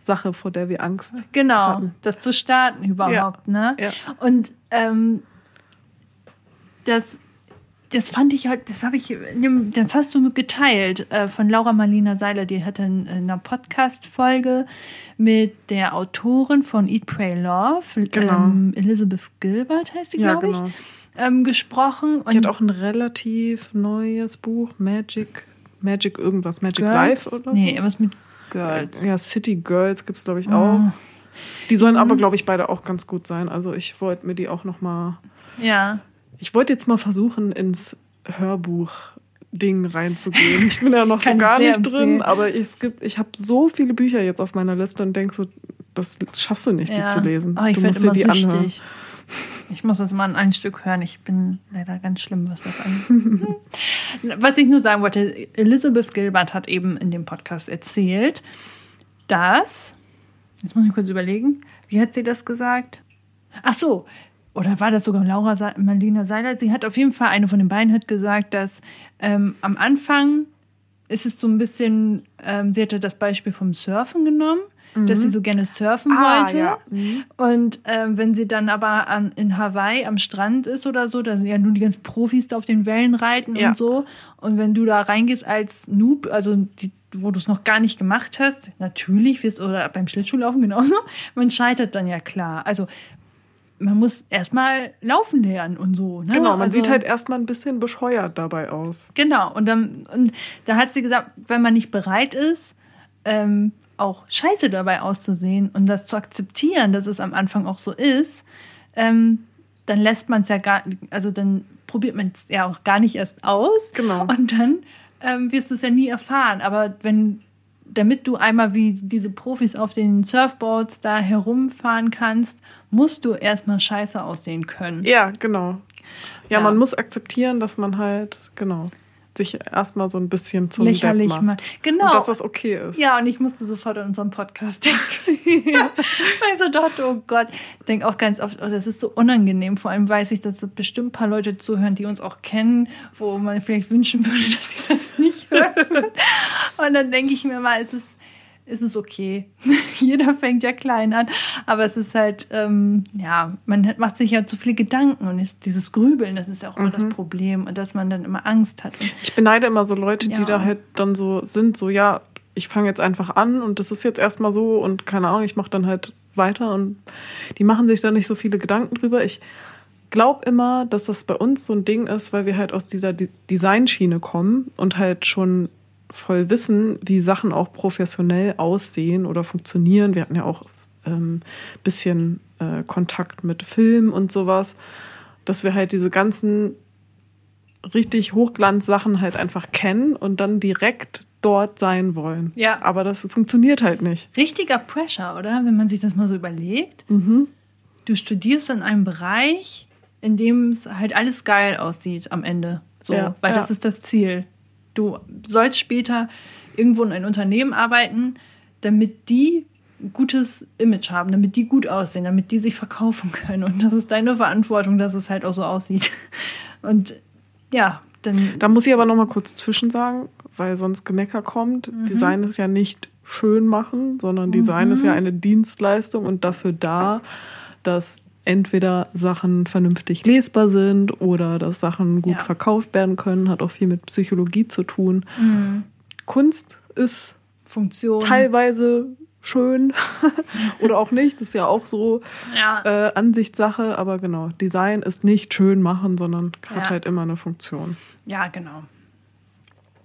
Sache, vor der wir Angst Genau, hatten. das zu starten überhaupt. Ja. Ne? Ja. Und ähm, das, das fand ich halt, das habe ich, das hast du geteilt äh, von Laura Marlina Seiler, die hatte in, in einer Podcast-Folge mit der Autorin von Eat, Pray, Love, genau. ähm, Elizabeth Gilbert heißt sie, glaube genau. ich, ähm, gesprochen. Und die hat auch ein relativ neues Buch, Magic, Magic irgendwas, Magic Girls? Life oder so. Nee, was mit Girls. Ja, City Girls gibt es, glaube ich, auch. Oh. Die sollen mhm. aber, glaube ich, beide auch ganz gut sein. Also ich wollte mir die auch noch mal. Ja. Ich wollte jetzt mal versuchen, ins Hörbuch Ding reinzugehen. Ich bin ja noch so gar nicht drin, aber es gibt, ich habe so viele Bücher jetzt auf meiner Liste und denke so, das schaffst du nicht, ja. die zu lesen. Oh, ich du musst dir die süchtig. anhören. Ich muss das mal ein Stück hören. Ich bin leider ganz schlimm, was das angeht. was ich nur sagen wollte, Elizabeth Gilbert hat eben in dem Podcast erzählt, dass, jetzt muss ich kurz überlegen, wie hat sie das gesagt? Ach so, oder war das sogar Laura Sa Marlina Seiler? Sie hat auf jeden Fall, eine von den beiden hat gesagt, dass ähm, am Anfang ist es so ein bisschen, ähm, sie hatte das Beispiel vom Surfen genommen mhm. dass sie so gerne surfen ah, wollte. Ja. Mhm. Und ähm, wenn sie dann aber an, in Hawaii am Strand ist oder so, da sind ja nun die ganzen Profis da auf den Wellen reiten ja. und so. Und wenn du da reingehst als Noob, also die, wo du es noch gar nicht gemacht hast, natürlich wirst du, oder beim Schlittschuhlaufen genauso, man scheitert dann ja klar. Also man muss erstmal laufen lernen und so. Ne? Genau, man also, sieht halt erstmal ein bisschen bescheuert dabei aus. Genau, und dann und da hat sie gesagt, wenn man nicht bereit ist, ähm, auch scheiße dabei auszusehen und das zu akzeptieren, dass es am Anfang auch so ist, ähm, dann lässt man es ja gar, also dann probiert man es ja auch gar nicht erst aus. Genau. Und dann ähm, wirst du es ja nie erfahren. Aber wenn, damit du einmal wie diese Profis auf den Surfboards da herumfahren kannst, musst du erstmal scheiße aussehen können. Ja, genau. Ja, ja, man muss akzeptieren, dass man halt, genau sich erstmal so ein bisschen zum Lächerlich Depp macht. Genau. Und dass das okay ist. Ja, und ich musste sofort an unseren Podcast denken. ja. Weil so dachte, oh Gott, ich denke auch ganz oft, oh, das ist so unangenehm. Vor allem weiß ich, dass bestimmt ein paar Leute zuhören, die uns auch kennen, wo man vielleicht wünschen würde, dass sie das nicht hören. und dann denke ich mir mal, es ist ist es okay. Jeder fängt ja klein an. Aber es ist halt, ähm, ja, man macht sich ja zu viele Gedanken und ist, dieses Grübeln, das ist ja auch immer mhm. das Problem und dass man dann immer Angst hat. Ich beneide immer so Leute, die da halt dann so sind, so, ja, ich fange jetzt einfach an und das ist jetzt erstmal so und keine Ahnung, ich mache dann halt weiter und die machen sich da nicht so viele Gedanken drüber. Ich glaube immer, dass das bei uns so ein Ding ist, weil wir halt aus dieser Designschiene kommen und halt schon voll wissen, wie Sachen auch professionell aussehen oder funktionieren. Wir hatten ja auch ein ähm, bisschen äh, Kontakt mit Film und sowas, dass wir halt diese ganzen richtig Hochglanz-Sachen halt einfach kennen und dann direkt dort sein wollen. Ja. Aber das funktioniert halt nicht. Richtiger Pressure, oder? Wenn man sich das mal so überlegt. Mhm. Du studierst in einem Bereich, in dem es halt alles geil aussieht am Ende. So, ja, weil ja. das ist das Ziel. Du sollst später irgendwo in ein Unternehmen arbeiten, damit die gutes Image haben, damit die gut aussehen, damit die sich verkaufen können. Und das ist deine Verantwortung, dass es halt auch so aussieht. Und ja, dann. Da muss ich aber noch mal kurz zwischen sagen, weil sonst Gemecker kommt. Mhm. Design ist ja nicht schön machen, sondern Design mhm. ist ja eine Dienstleistung und dafür da, dass entweder Sachen vernünftig lesbar sind oder dass Sachen gut ja. verkauft werden können, hat auch viel mit Psychologie zu tun. Mhm. Kunst ist Funktion. teilweise schön oder auch nicht, das ist ja auch so ja. Äh, Ansichtssache, aber genau, Design ist nicht schön machen, sondern hat ja. halt immer eine Funktion. Ja, genau.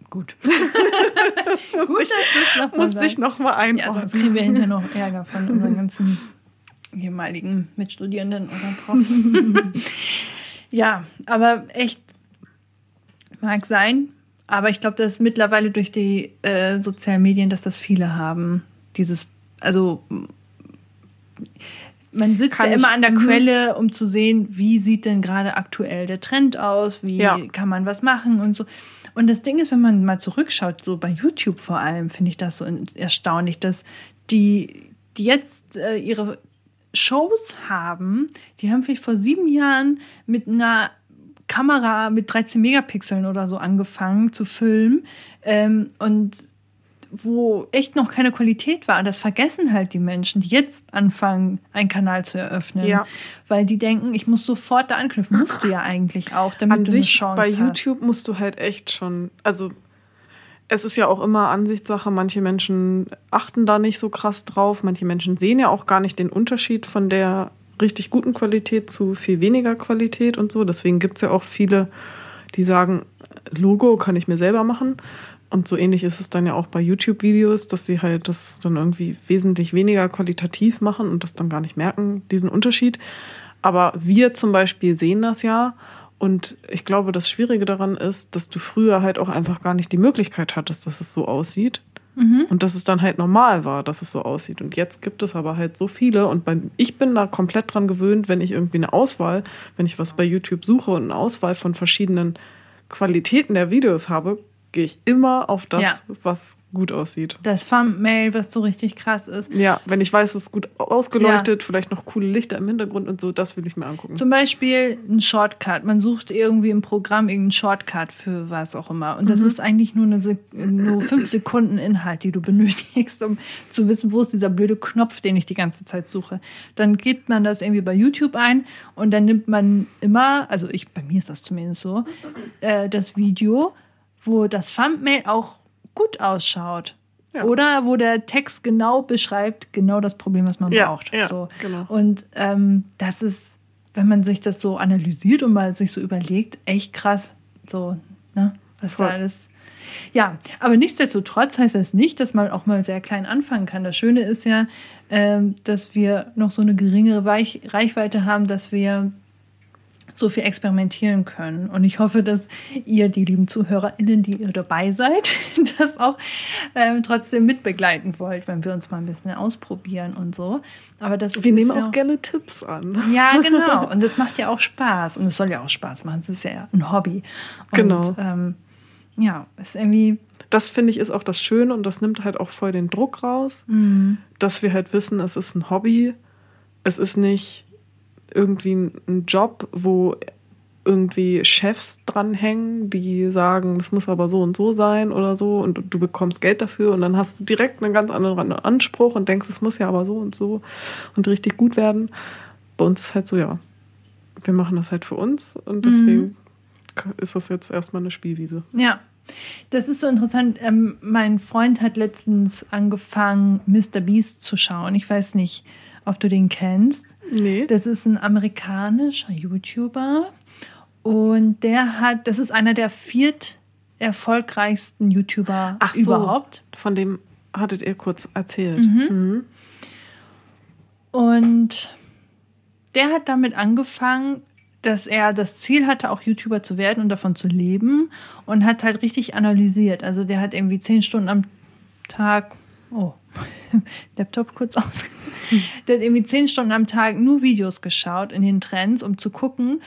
Gut. das muss Gut, ich, das musste ich noch mal einbauen. Ja, sonst kriegen wir hinterher noch Ärger von unseren ganzen ehemaligen Mitstudierenden oder Profs. ja, aber echt mag sein. Aber ich glaube, dass mittlerweile durch die äh, sozialen Medien, dass das viele haben. Dieses, also man sitzt Kann ja immer an der mhm. Quelle, um zu sehen, wie sieht denn gerade aktuell der Trend aus, wie Ja. kann man was machen und so. Und das Ding ist, wenn man mal zurückschaut, so bei YouTube vor allem, finde ich das so erstaunlich, dass die, die jetzt äh, ihre Shows haben, die haben vielleicht vor sieben Jahren mit einer Kamera mit 13 Megapixeln oder so angefangen zu filmen ähm, und wo echt noch keine Qualität war. Und das vergessen halt die Menschen, die jetzt anfangen, einen Kanal zu eröffnen. Ja. Weil die denken, ich muss sofort da anknüpfen. Musst du ja eigentlich auch, damit An du eine sich Chance bei hast. YouTube musst du halt echt schon, also es ist ja auch immer Ansichtssache. Manche Menschen achten da nicht so krass drauf. Manche Menschen sehen ja auch gar nicht den Unterschied von der richtig guten Qualität zu viel weniger Qualität und so. Deswegen gibt es ja auch viele, die sagen, Logo kann ich mir selber machen. Und so ähnlich ist es dann ja auch bei YouTube-Videos, dass sie halt das dann irgendwie wesentlich weniger qualitativ machen und das dann gar nicht merken, diesen Unterschied. Aber wir zum Beispiel sehen das ja. Und ich glaube, das Schwierige daran ist, dass du früher halt auch einfach gar nicht die Möglichkeit hattest, dass es so aussieht. Und dass es dann halt normal war, dass es so aussieht. Und jetzt gibt es aber halt so viele. Und beim, ich bin da komplett dran gewöhnt, wenn ich irgendwie eine Auswahl, wenn ich was bei YouTube suche und eine Auswahl von verschiedenen Qualitäten der Videos habe, gehe ich immer auf das, Ja. was gut aussieht. Das Thumbnail, was so richtig krass ist. Ja, wenn ich weiß, es ist gut ausgeleuchtet, vielleicht noch coole Lichter im Hintergrund und so, das will ich mir angucken. Zum Beispiel ein Shortcut. Man sucht irgendwie im Programm irgendeinen Shortcut für was auch immer. Und das Mhm. ist eigentlich nur, eine Sek nur fünf Sekunden Inhalt, die du benötigst, um zu wissen, wo ist dieser blöde Knopf, den ich die ganze Zeit suche. Dann gibt man das irgendwie bei YouTube ein und dann nimmt man immer, also ich, bei mir ist das zumindest so, äh, das Video, wo das Thumbnail auch gut ausschaut. Ja. Oder wo der Text genau beschreibt, genau das Problem, was man Ja, braucht. ja, so. genau. Und ähm, das ist, wenn man sich das so analysiert und mal sich so überlegt, echt krass. So, ne? Was Voll. da alles. Ja, aber nichtsdestotrotz heißt das nicht, dass man auch mal sehr klein anfangen kann. Das Schöne ist ja, ähm, dass wir noch so eine geringere Weich Reichweite haben, dass wir so viel experimentieren können. Und ich hoffe, dass ihr, die lieben ZuhörerInnen, die ihr dabei seid, das auch ähm, trotzdem mitbegleiten wollt, wenn wir uns mal ein bisschen ausprobieren und so. Aber das Wir nehmen ja auch gerne Tipps an. ja, genau. Und das macht ja auch Spaß. Und es soll ja auch Spaß machen. Es ist ja ein Hobby. Und, Genau. Ähm, ja, ist irgendwie. Das finde ich ist auch das Schöne und das nimmt halt auch voll den Druck raus, dass wir halt wissen, es ist ein Hobby. Es ist nicht irgendwie ein ein Job, wo irgendwie Chefs dranhängen, die sagen, das muss aber so und so sein oder so und du bekommst Geld dafür und dann hast du direkt einen ganz anderen Anspruch und denkst, es muss ja aber so und so und richtig gut werden. Bei uns ist halt so, ja, wir machen das halt für uns und deswegen ist das jetzt erstmal eine Spielwiese. Ja. Das ist so interessant. Ähm, mein Freund hat letztens angefangen, Mr. Beast zu schauen. Ich weiß nicht, ob du den kennst. Nee. Das ist ein amerikanischer YouTuber. Und der hat, das ist einer der viert erfolgreichsten YouTuber Ach so, überhaupt. Von dem hattet ihr kurz erzählt. Mhm. Und der hat damit angefangen, dass er das Ziel hatte, auch YouTuber zu werden und davon zu leben und hat halt richtig analysiert. Also der hat irgendwie zehn Stunden am Tag, oh, Laptop kurz aus. Der hat irgendwie zehn Stunden am Tag nur Videos geschaut in den Trends, um zu gucken,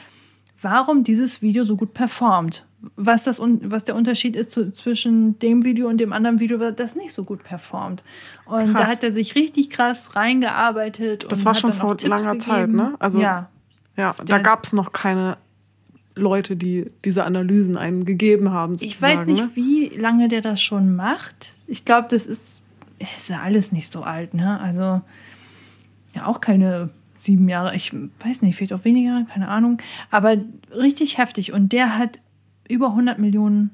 warum dieses Video so gut performt. Was, das, was der Unterschied ist zu, zwischen dem Video und dem anderen Video, das nicht so gut performt. Und da Krass. hat er sich richtig krass reingearbeitet. Das und war schon vor Tipps langer Zeit, gegeben. ne? Also- ja, Ja, da gab es noch keine Leute, die diese Analysen einem gegeben haben. ich weiß sozusagen, nicht, Ne? wie lange der das schon macht. Ich glaube, das ist, ist ja alles nicht so alt, ne? Also ja auch keine sieben Jahre. Ich weiß nicht, vielleicht auch weniger, keine Ahnung. Aber richtig heftig. Und der hat über 100 Millionen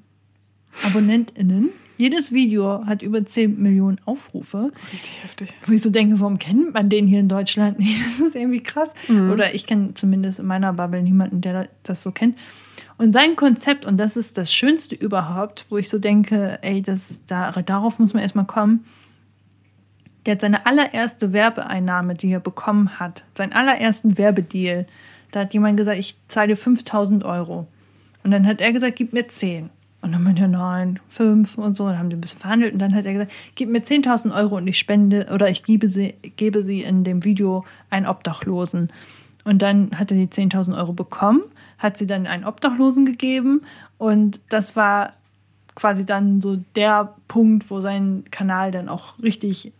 AbonnentInnen. Jedes Video hat über 10 Millionen Aufrufe. Richtig heftig. Wo ich so denke, warum kennt man den hier in Deutschland nicht? Das ist irgendwie krass. Oder ich kenne zumindest in meiner Bubble niemanden, der das so kennt. Und sein Konzept, und das ist das Schönste überhaupt, wo ich so denke, ey, das, da, darauf muss man erstmal kommen. Der hat seine allererste Werbeeinnahme, die er bekommen hat, seinen allerersten Werbedeal, da hat jemand gesagt, ich zahle dir 5000 Euro. Und dann hat er gesagt, gib mir 10. Und dann meinte er, nein, fünf und so. Dann haben die ein bisschen verhandelt und dann hat er gesagt, gib mir 10.000 Euro und ich spende oder ich gebe sie, gebe sie in dem Video einen Obdachlosen. Und dann hat er die 10.000 Euro bekommen, hat sie dann einen Obdachlosen gegeben und das war quasi dann so der Punkt, wo sein Kanal dann auch richtig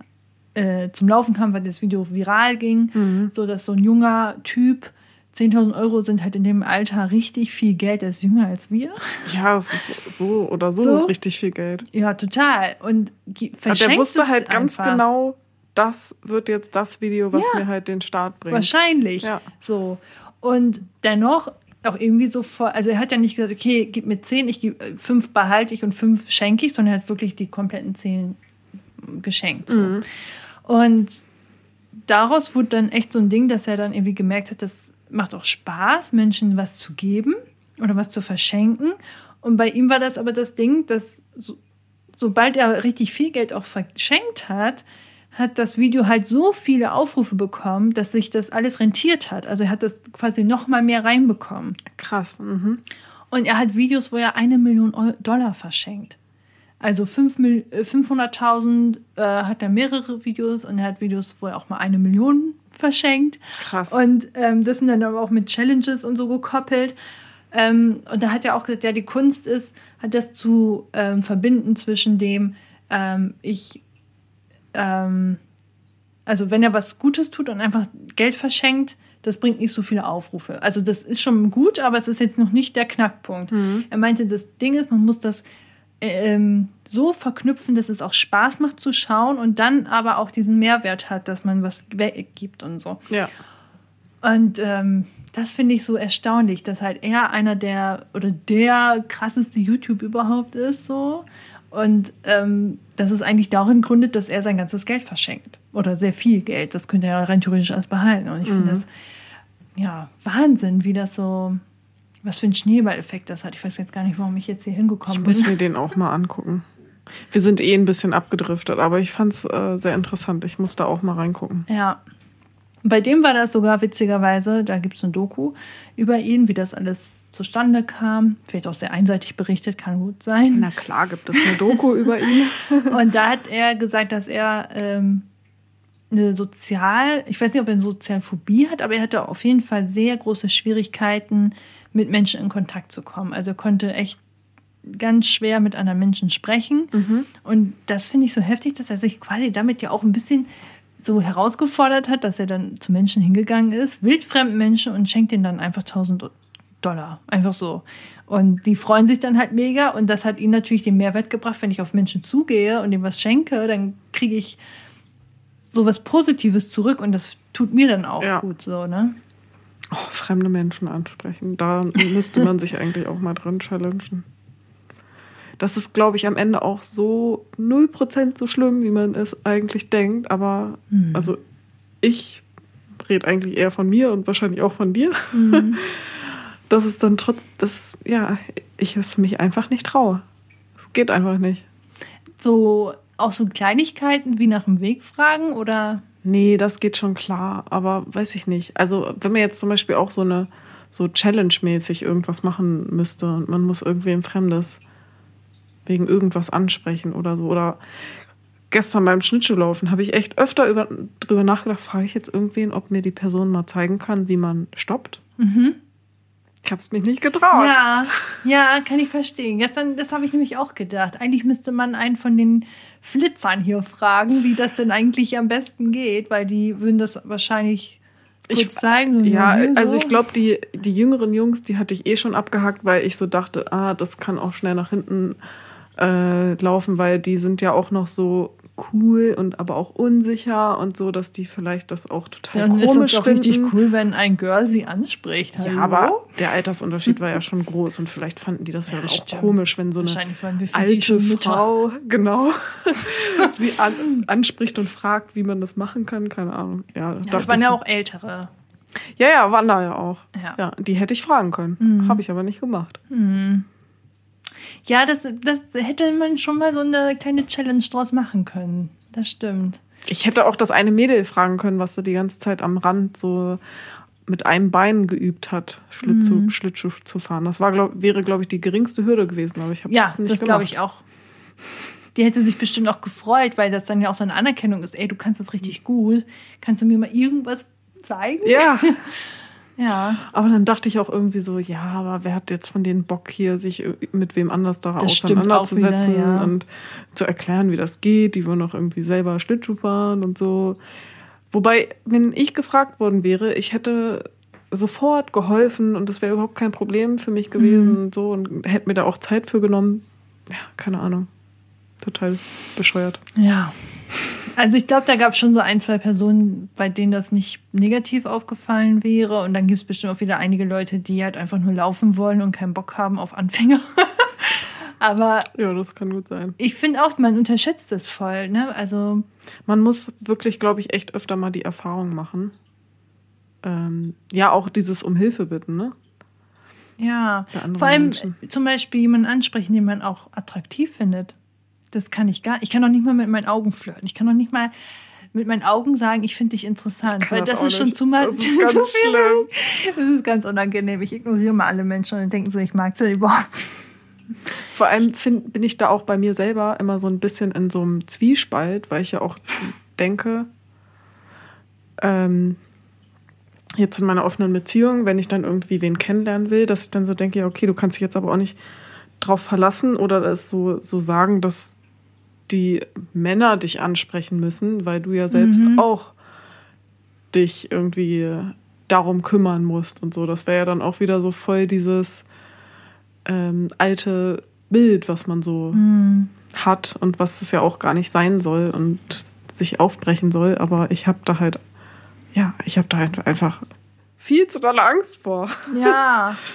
äh, zum Laufen kam, weil das Video viral ging, mhm. so dass so ein junger Typ 10.000 Euro sind halt in dem Alter richtig viel Geld. Er ist jünger als wir. Ja, es ist so oder so, so? richtig viel Geld. Ja, total. Und verschenkt er wusste halt ganz einfach. genau, das wird jetzt das Video, was ja, mir halt den Start bringt. Wahrscheinlich. Ja. So. Und dennoch auch irgendwie so voll, also er hat ja nicht gesagt, okay, gib mir zehn, ich gebe äh, fünf behalte ich und fünf schenke ich, sondern er hat wirklich die kompletten zehn geschenkt. So. Mhm. Und daraus wurde dann echt so ein Ding, dass er dann irgendwie gemerkt hat, das macht auch Spaß, Menschen was zu geben oder was zu verschenken. Und bei ihm war das aber das Ding, dass so, sobald er richtig viel Geld auch verschenkt hat, hat das Video halt so viele Aufrufe bekommen, dass sich das alles rentiert hat. Also er hat das quasi noch mal mehr reinbekommen. Krass. Mhm. Und er hat Videos, wo er eine Million Dollar verschenkt. Also 500.000 äh, äh, hat er mehrere Videos und er hat Videos, wo er auch mal eine Million verschenkt. Krass. Und ähm, das sind dann aber auch mit Challenges und so gekoppelt. Ähm, und da hat er auch gesagt, ja, die Kunst ist, hat das zu ähm, verbinden zwischen dem, ähm, ich, ähm, also wenn er was Gutes tut und einfach Geld verschenkt, das bringt nicht so viele Aufrufe. Also das ist schon gut, aber es ist jetzt noch nicht der Knackpunkt. Mhm. Er meinte, das Ding ist, man muss das ähm, so verknüpfen, dass es auch Spaß macht zu schauen und dann aber auch diesen Mehrwert hat, dass man was weggibt und so. Ja. Und ähm, das finde ich so erstaunlich, dass halt er einer der oder der krasseste YouTube überhaupt ist, so. Und ähm, dass es eigentlich darin gründet, dass er sein ganzes Geld verschenkt. Oder sehr viel Geld. Das könnte er rein theoretisch alles behalten. Und ich finde mhm. das, ja, Wahnsinn, wie das so was für ein Schneeballeffekt das hat. Ich weiß jetzt gar nicht, warum ich jetzt hier hingekommen ich bin. Ich muss mir den auch mal angucken. Wir sind eh ein bisschen abgedriftet, aber ich fand es äh, sehr interessant. Ich muss da auch mal reingucken. Ja. Bei dem war das sogar witzigerweise, da gibt es ein Doku über ihn, wie das alles zustande kam. Vielleicht auch sehr einseitig berichtet, kann gut sein. Na klar, gibt es eine Doku über ihn. Und da hat er gesagt, dass er ähm, eine Sozial, ich weiß nicht, ob er eine Sozialphobie hat, aber er hatte auf jeden Fall sehr große Schwierigkeiten, mit Menschen in Kontakt zu kommen. Also konnte echt ganz schwer mit anderen Menschen sprechen. Mhm. Und das finde ich so heftig, dass er sich quasi damit ja auch ein bisschen so herausgefordert hat, dass er dann zu Menschen hingegangen ist, wildfremden Menschen und schenkt ihnen dann einfach 1000 Dollar. Einfach so. Und die freuen sich dann halt mega und das hat ihnen natürlich den Mehrwert gebracht, wenn ich auf Menschen zugehe und ihm was schenke, dann kriege ich sowas Positives zurück und das tut mir dann auch ja. gut so, ne? Oh, fremde Menschen ansprechen. Da müsste man sich eigentlich auch mal drin challengen. Das ist, glaube ich, am Ende auch so 0% so schlimm, wie man es eigentlich denkt. Aber mhm. also ich rede eigentlich eher von mir und wahrscheinlich auch von dir. Mhm. Das ist dann trotz, das, ja, ich es mich einfach nicht traue. Es geht einfach nicht. So, auch so Kleinigkeiten wie nach dem Weg fragen oder? Nee, das geht schon klar, aber weiß ich nicht. Also, wenn man jetzt zum Beispiel auch so eine, so Challenge-mäßig irgendwas machen müsste und man muss irgendwie ein Fremdes wegen irgendwas ansprechen oder so. Oder gestern beim Schnittschuhlaufen habe ich echt öfter über, drüber nachgedacht, frage ich jetzt irgendwen, ob mir die Person mal zeigen kann, wie man stoppt. Mhm. Ich habe es mich nicht getraut. Ja, ja, kann ich verstehen. Gestern, das habe ich nämlich auch gedacht. Eigentlich müsste man einen von den Flitzern hier fragen, wie das denn eigentlich am besten geht, weil die würden das wahrscheinlich ich, zeigen. Ja, so. also ich glaube, die, die jüngeren Jungs, die hatte ich eh schon abgehackt, weil ich so dachte, ah, das kann auch schnell nach hinten äh, laufen, weil die sind ja auch noch so cool und aber auch unsicher und so, dass die vielleicht das auch total Dann komisch ist es richtig cool, wenn ein Girl sie anspricht. Hallo? Ja, aber der Altersunterschied war ja schon groß und vielleicht fanden die das ja, ja auch komisch, wenn so eine alte Frau genau sie an, anspricht und fragt, wie man das machen kann. Keine Ahnung. Ja, ja das waren ja auch ältere. Ja, ja, waren da ja auch. Ja. ja die hätte ich fragen können. Mhm. Habe ich aber nicht gemacht. Mhm. Ja, das, das hätte man schon mal so eine kleine Challenge draus machen können. Das stimmt. Ich hätte auch das eine Mädel fragen können, was so die ganze Zeit am Rand so mit einem Bein geübt hat, Schlittschuh, Mhm. Schlittschuh zu fahren. Das war, glaub, wäre, glaube ich, die geringste Hürde gewesen, aber ich habe Ja, nicht das glaube ich auch. Die hätte sich bestimmt auch gefreut, weil das dann ja auch so eine Anerkennung ist. Ey, du kannst das richtig gut. Kannst du mir mal irgendwas zeigen? Ja, Ja. aber dann dachte ich auch irgendwie so, ja, aber wer hat jetzt von denen Bock hier, sich mit wem anders da Das auseinanderzusetzen wieder, ja. und zu erklären, wie das geht. Die wollen auch irgendwie selber Schlittschuh fahren und so. Wobei, wenn ich gefragt worden wäre, ich hätte sofort geholfen und das wäre überhaupt kein Problem für mich gewesen Mhm. und so und hätte mir da auch Zeit für genommen. Ja, keine Ahnung. Total bescheuert. Ja. Also ich glaube, da gab es schon so ein, zwei Personen, bei denen das nicht negativ aufgefallen wäre. Und dann gibt es bestimmt auch wieder einige Leute, die halt einfach nur laufen wollen und keinen Bock haben auf Anfänger. Aber Ja, das kann gut sein. ich finde auch, man unterschätzt das voll. Ne? Also Man muss wirklich, glaube ich, echt öfter mal die Erfahrung machen. Ähm, ja, auch dieses um Hilfe bitten, ne? ja, vor allem Menschen. zum Beispiel jemanden ansprechen, den man auch attraktiv findet. Das kann ich gar nicht. Ich kann doch nicht mal mit meinen Augen flirten. Ich kann doch nicht mal mit meinen Augen sagen, ich finde dich interessant. Weil das, auch ist schon zu mal. Das ist ganz schlimm. Das ist ganz unangenehm. Ich ignoriere mal alle Menschen und denken so, ich mag sie überhaupt. Vor allem find, bin ich da auch bei mir selber immer so ein bisschen in so einem Zwiespalt, weil ich ja auch denke, ähm, jetzt in meiner offenen Beziehung, wenn ich dann irgendwie wen kennenlernen will, dass ich dann so denke, ja, okay, du kannst dich jetzt aber auch nicht drauf verlassen oder es so, so sagen, dass die Männer dich ansprechen müssen, weil du ja selbst auch dich irgendwie darum kümmern musst und so. Das wäre ja dann auch wieder so voll dieses ähm, alte Bild, was man so hat und was es ja auch gar nicht sein soll und sich aufbrechen soll. Aber ich habe da halt, ja, ich habe da halt einfach viel zu dolle Angst vor. Ja.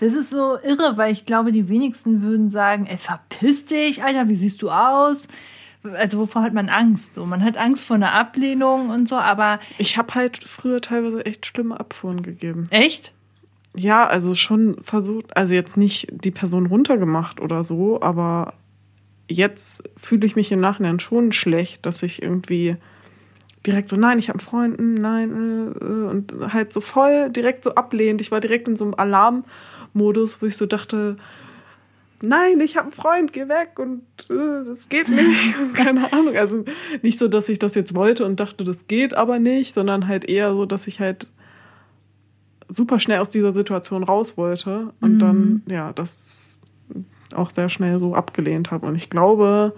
Das ist so irre, weil ich glaube, die wenigsten würden sagen, ey, verpiss dich, Alter, wie siehst du aus? Also wovor hat man Angst? So, man hat Angst vor einer Ablehnung und so, aber Ich habe halt früher teilweise echt schlimme Abfuhren gegeben. echt? Ja, also schon versucht, also jetzt nicht die Person runtergemacht oder so, aber jetzt fühle ich mich im Nachhinein schon schlecht, dass ich irgendwie direkt so, nein, ich habe einen Freund, nein, äh, äh, und halt so voll direkt so ablehnend. Ich war direkt in so einem Alarmmodus, wo ich so dachte, nein, ich habe einen Freund, geh weg und äh, das geht nicht und keine Ahnung. Also nicht so, dass ich das jetzt wollte und dachte, das geht aber nicht, sondern halt eher so, dass ich halt super schnell aus dieser Situation raus wollte und dann, ja, das auch sehr schnell so abgelehnt habe. Und ich glaube,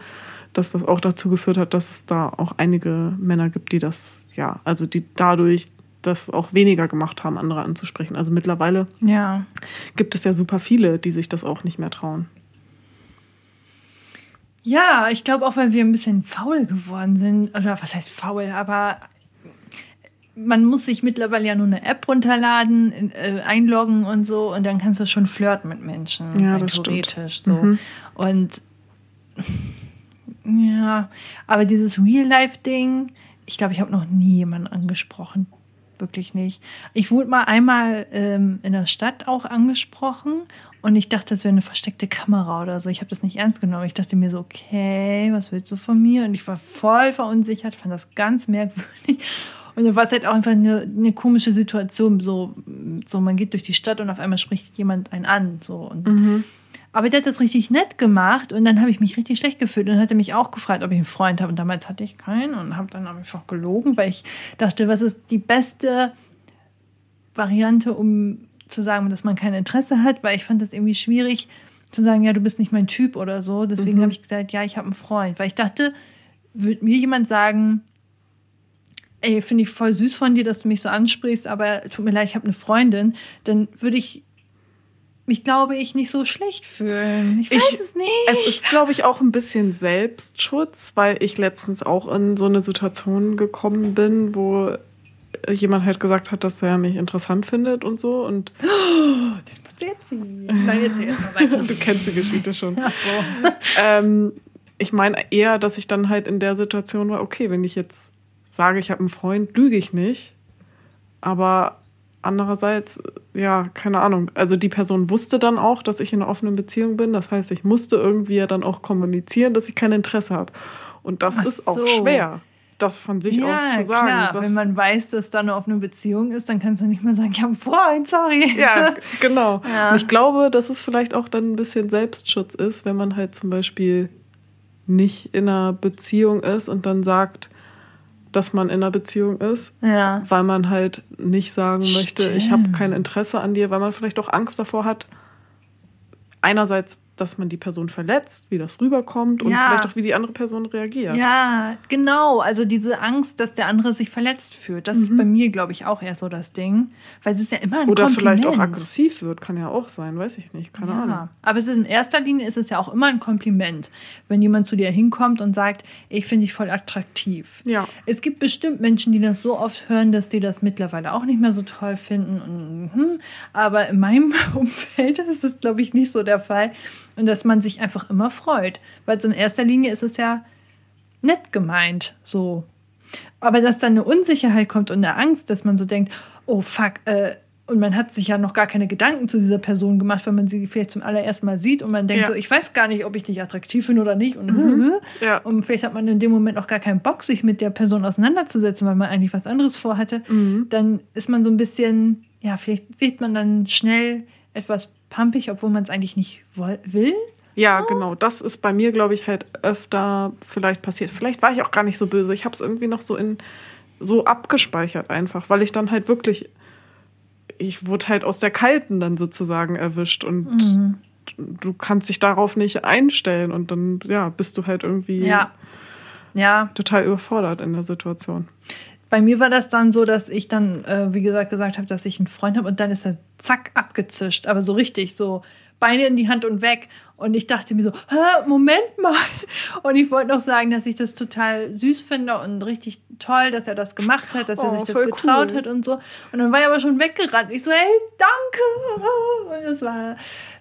dass das auch dazu geführt hat, dass es da auch einige Männer gibt, die das, ja, also die dadurch das auch weniger gemacht haben, andere anzusprechen. Also mittlerweile Ja. gibt es ja super viele, die sich das auch nicht mehr trauen. Ja, ich glaube auch, weil wir ein bisschen faul geworden sind. Oder was heißt faul? Aber man muss sich mittlerweile ja nur eine App runterladen, äh, einloggen und so. Und dann kannst du schon flirten mit Menschen. Ja, das stimmt. Mhm. theoretisch so. Und ja, aber dieses Real-Life-Ding, ich glaube, ich habe noch nie jemanden angesprochen. Wirklich nicht. Ich wurde mal einmal ähm, in der Stadt auch angesprochen und ich dachte, das wäre eine versteckte Kamera oder so. Ich habe das nicht ernst genommen. Ich dachte mir so, okay, was willst du von mir? Und ich war voll verunsichert, fand das ganz merkwürdig. Und dann war es halt auch einfach eine, eine komische Situation. So, so, man geht durch die Stadt und auf einmal spricht jemand einen an. So. Und aber der hat das richtig nett gemacht und dann habe ich mich richtig schlecht gefühlt und hatte mich auch gefragt, ob ich einen Freund habe. Und damals hatte ich keinen und habe dann einfach gelogen, weil ich dachte, was ist die beste Variante, um zu sagen, dass man kein Interesse hat, weil ich fand das irgendwie schwierig zu sagen, ja, du bist nicht mein Typ oder so. Deswegen habe ich gesagt, ja, ich habe einen Freund, weil ich dachte, würde mir jemand sagen, ey, finde ich voll süß von dir, dass du mich so ansprichst, aber tut mir leid, ich habe eine Freundin, dann würde ich mich, glaube ich, nicht so schlecht fühlen. Ich weiß Ich- es nicht. Es ist, glaube ich, auch ein bisschen Selbstschutz, weil ich letztens auch in so eine Situation gekommen bin, wo jemand halt gesagt hat, dass er mich interessant findet und so. Und das musst du jetzt sehen. Nein, jetzt erstmal weiter. du kennst die Geschichte schon. So. Ähm, ich meine eher, dass ich dann halt in der Situation war, okay, wenn ich jetzt sage, ich habe einen Freund, lüge ich nicht. Aber andererseits, ja, keine Ahnung. Also die Person wusste dann auch, dass ich in einer offenen Beziehung bin. Das heißt, ich musste irgendwie ja dann auch kommunizieren, dass ich kein Interesse habe. Und das Ach ist auch so. schwer. das von sich ja, aus zu sagen. Klar. Wenn man weiß, dass da eine offene Beziehung ist, dann kannst du nicht mehr sagen, ich habe Freund, sorry. Ja, genau. Ja. Und ich glaube, dass es vielleicht auch dann ein bisschen Selbstschutz ist, wenn man halt zum Beispiel nicht in einer Beziehung ist und dann sagt, dass man in einer Beziehung ist, ja. weil man halt nicht sagen Stimmt. möchte, ich habe kein Interesse an dir, weil man vielleicht auch Angst davor hat, einerseits dass man die Person verletzt, wie das rüberkommt und ja. vielleicht auch, wie die andere Person reagiert. Ja, genau. Also diese Angst, dass der andere sich verletzt fühlt, das mhm. ist bei mir, glaube ich, auch eher so das Ding. Weil es ist ja immer ein Oder Kompliment. vielleicht auch aggressiv wird, kann ja auch sein, weiß ich nicht, keine ja. Ahnung. Aber es ist in erster Linie ist es ja auch immer ein Kompliment, wenn jemand zu dir hinkommt und sagt, ich finde dich voll attraktiv. Ja. Es gibt bestimmt Menschen, die das so oft hören, dass die das mittlerweile auch nicht mehr so toll finden. Und, hm, aber in meinem Umfeld ist es, glaube ich, nicht so der Fall. Und dass man sich einfach immer freut. Weil in erster Linie ist es ja nett gemeint, so. Aber dass dann eine Unsicherheit kommt und eine Angst, dass man so denkt, oh fuck, äh, und man hat sich ja noch gar keine Gedanken zu dieser Person gemacht, wenn man sie vielleicht zum allerersten Mal sieht und man denkt ja. so, ich weiß gar nicht, ob ich dich attraktiv finde oder nicht. Und, mhm. ja. und vielleicht hat man in dem Moment auch gar keinen Bock, sich mit der Person auseinanderzusetzen, weil man eigentlich was anderes vorhatte. Mhm. Dann ist man so ein bisschen, ja, vielleicht wird man dann schnell etwas pampig, obwohl man es eigentlich nicht will. Ja, so. genau. Das ist bei mir, glaube ich, halt öfter vielleicht passiert. Vielleicht war ich auch gar nicht so böse. Ich habe es irgendwie noch so in so abgespeichert einfach, weil ich dann halt wirklich, ich wurde halt aus der Kalten dann sozusagen erwischt und mhm. du kannst dich darauf nicht einstellen und dann ja bist du halt irgendwie ja. Ja. total überfordert in der Situation. Bei mir war das dann so, dass ich dann, äh, wie gesagt, gesagt habe, dass ich einen Freund habe und dann ist er zack abgezischt, aber so richtig, so Beine in die Hand und weg. Und ich dachte mir so, Moment mal. Und ich wollte noch sagen, dass ich das total süß finde und richtig toll, dass er das gemacht hat, dass oh, er sich das getraut cool. hat und so. Und dann war er aber schon weggerannt. Ich so, hey, danke. Und das war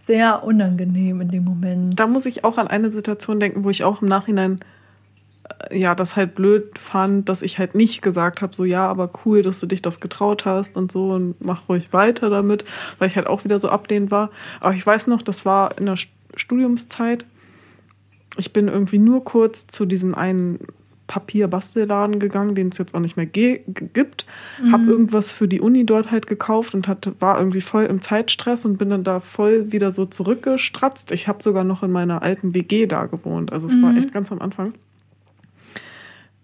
sehr unangenehm in dem Moment. Da muss ich auch an eine Situation denken, wo ich auch im Nachhinein ja, das halt blöd fand, dass ich halt nicht gesagt habe, so ja, aber cool, dass du dich das getraut hast und so und mach ruhig weiter damit, weil ich halt auch wieder so ablehnend war. Aber ich weiß noch, das war in der Studiumszeit. Ich bin irgendwie nur kurz zu diesem einen Papierbastelladen gegangen, den es jetzt auch nicht mehr gibt. Mhm. Habe irgendwas für die Uni dort halt gekauft und hatte, war irgendwie voll im Zeitstress und bin dann da voll wieder so zurückgestratzt. Ich habe sogar noch in meiner alten WG da gewohnt. Also es mhm. war echt ganz am Anfang.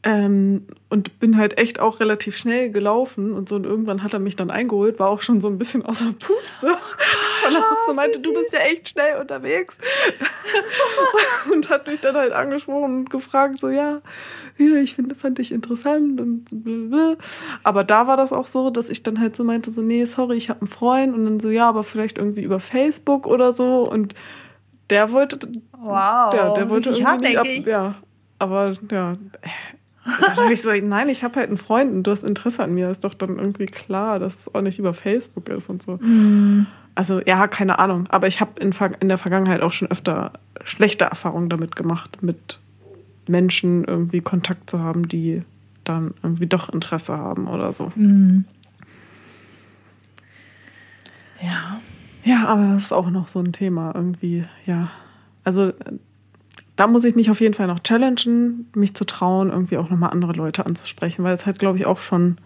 Ähm, und bin halt echt auch relativ schnell gelaufen und so und irgendwann hat er mich dann eingeholt, war auch schon so ein bisschen außer Puste. Oh, und auch so meinte, du bist ja echt schnell unterwegs. und hat mich dann halt angesprochen und gefragt, so ja, ja ich finde, fand dich interessant und blablabla. aber da war das auch so, dass ich dann halt so meinte, so nee, sorry, ich habe einen Freund und dann so ja, aber vielleicht irgendwie über Facebook oder so und der wollte, wow, der, der wollte irgendwie ab, ja, aber ja, da ich so, nein, ich habe halt einen Freund und du hast Interesse an mir. Ist doch dann irgendwie klar, dass es auch nicht über Facebook ist und so. Mm. Also ja, keine Ahnung. Aber ich habe in, in der Vergangenheit auch schon öfter schlechte Erfahrungen damit gemacht, mit Menschen irgendwie Kontakt zu haben, die dann irgendwie doch Interesse haben oder so. Mm. Ja. Ja, aber das ist auch noch so ein Thema irgendwie, ja. Also da muss ich mich auf jeden Fall noch challengen, mich zu trauen, irgendwie auch nochmal andere Leute anzusprechen, weil es halt, glaube ich, auch schon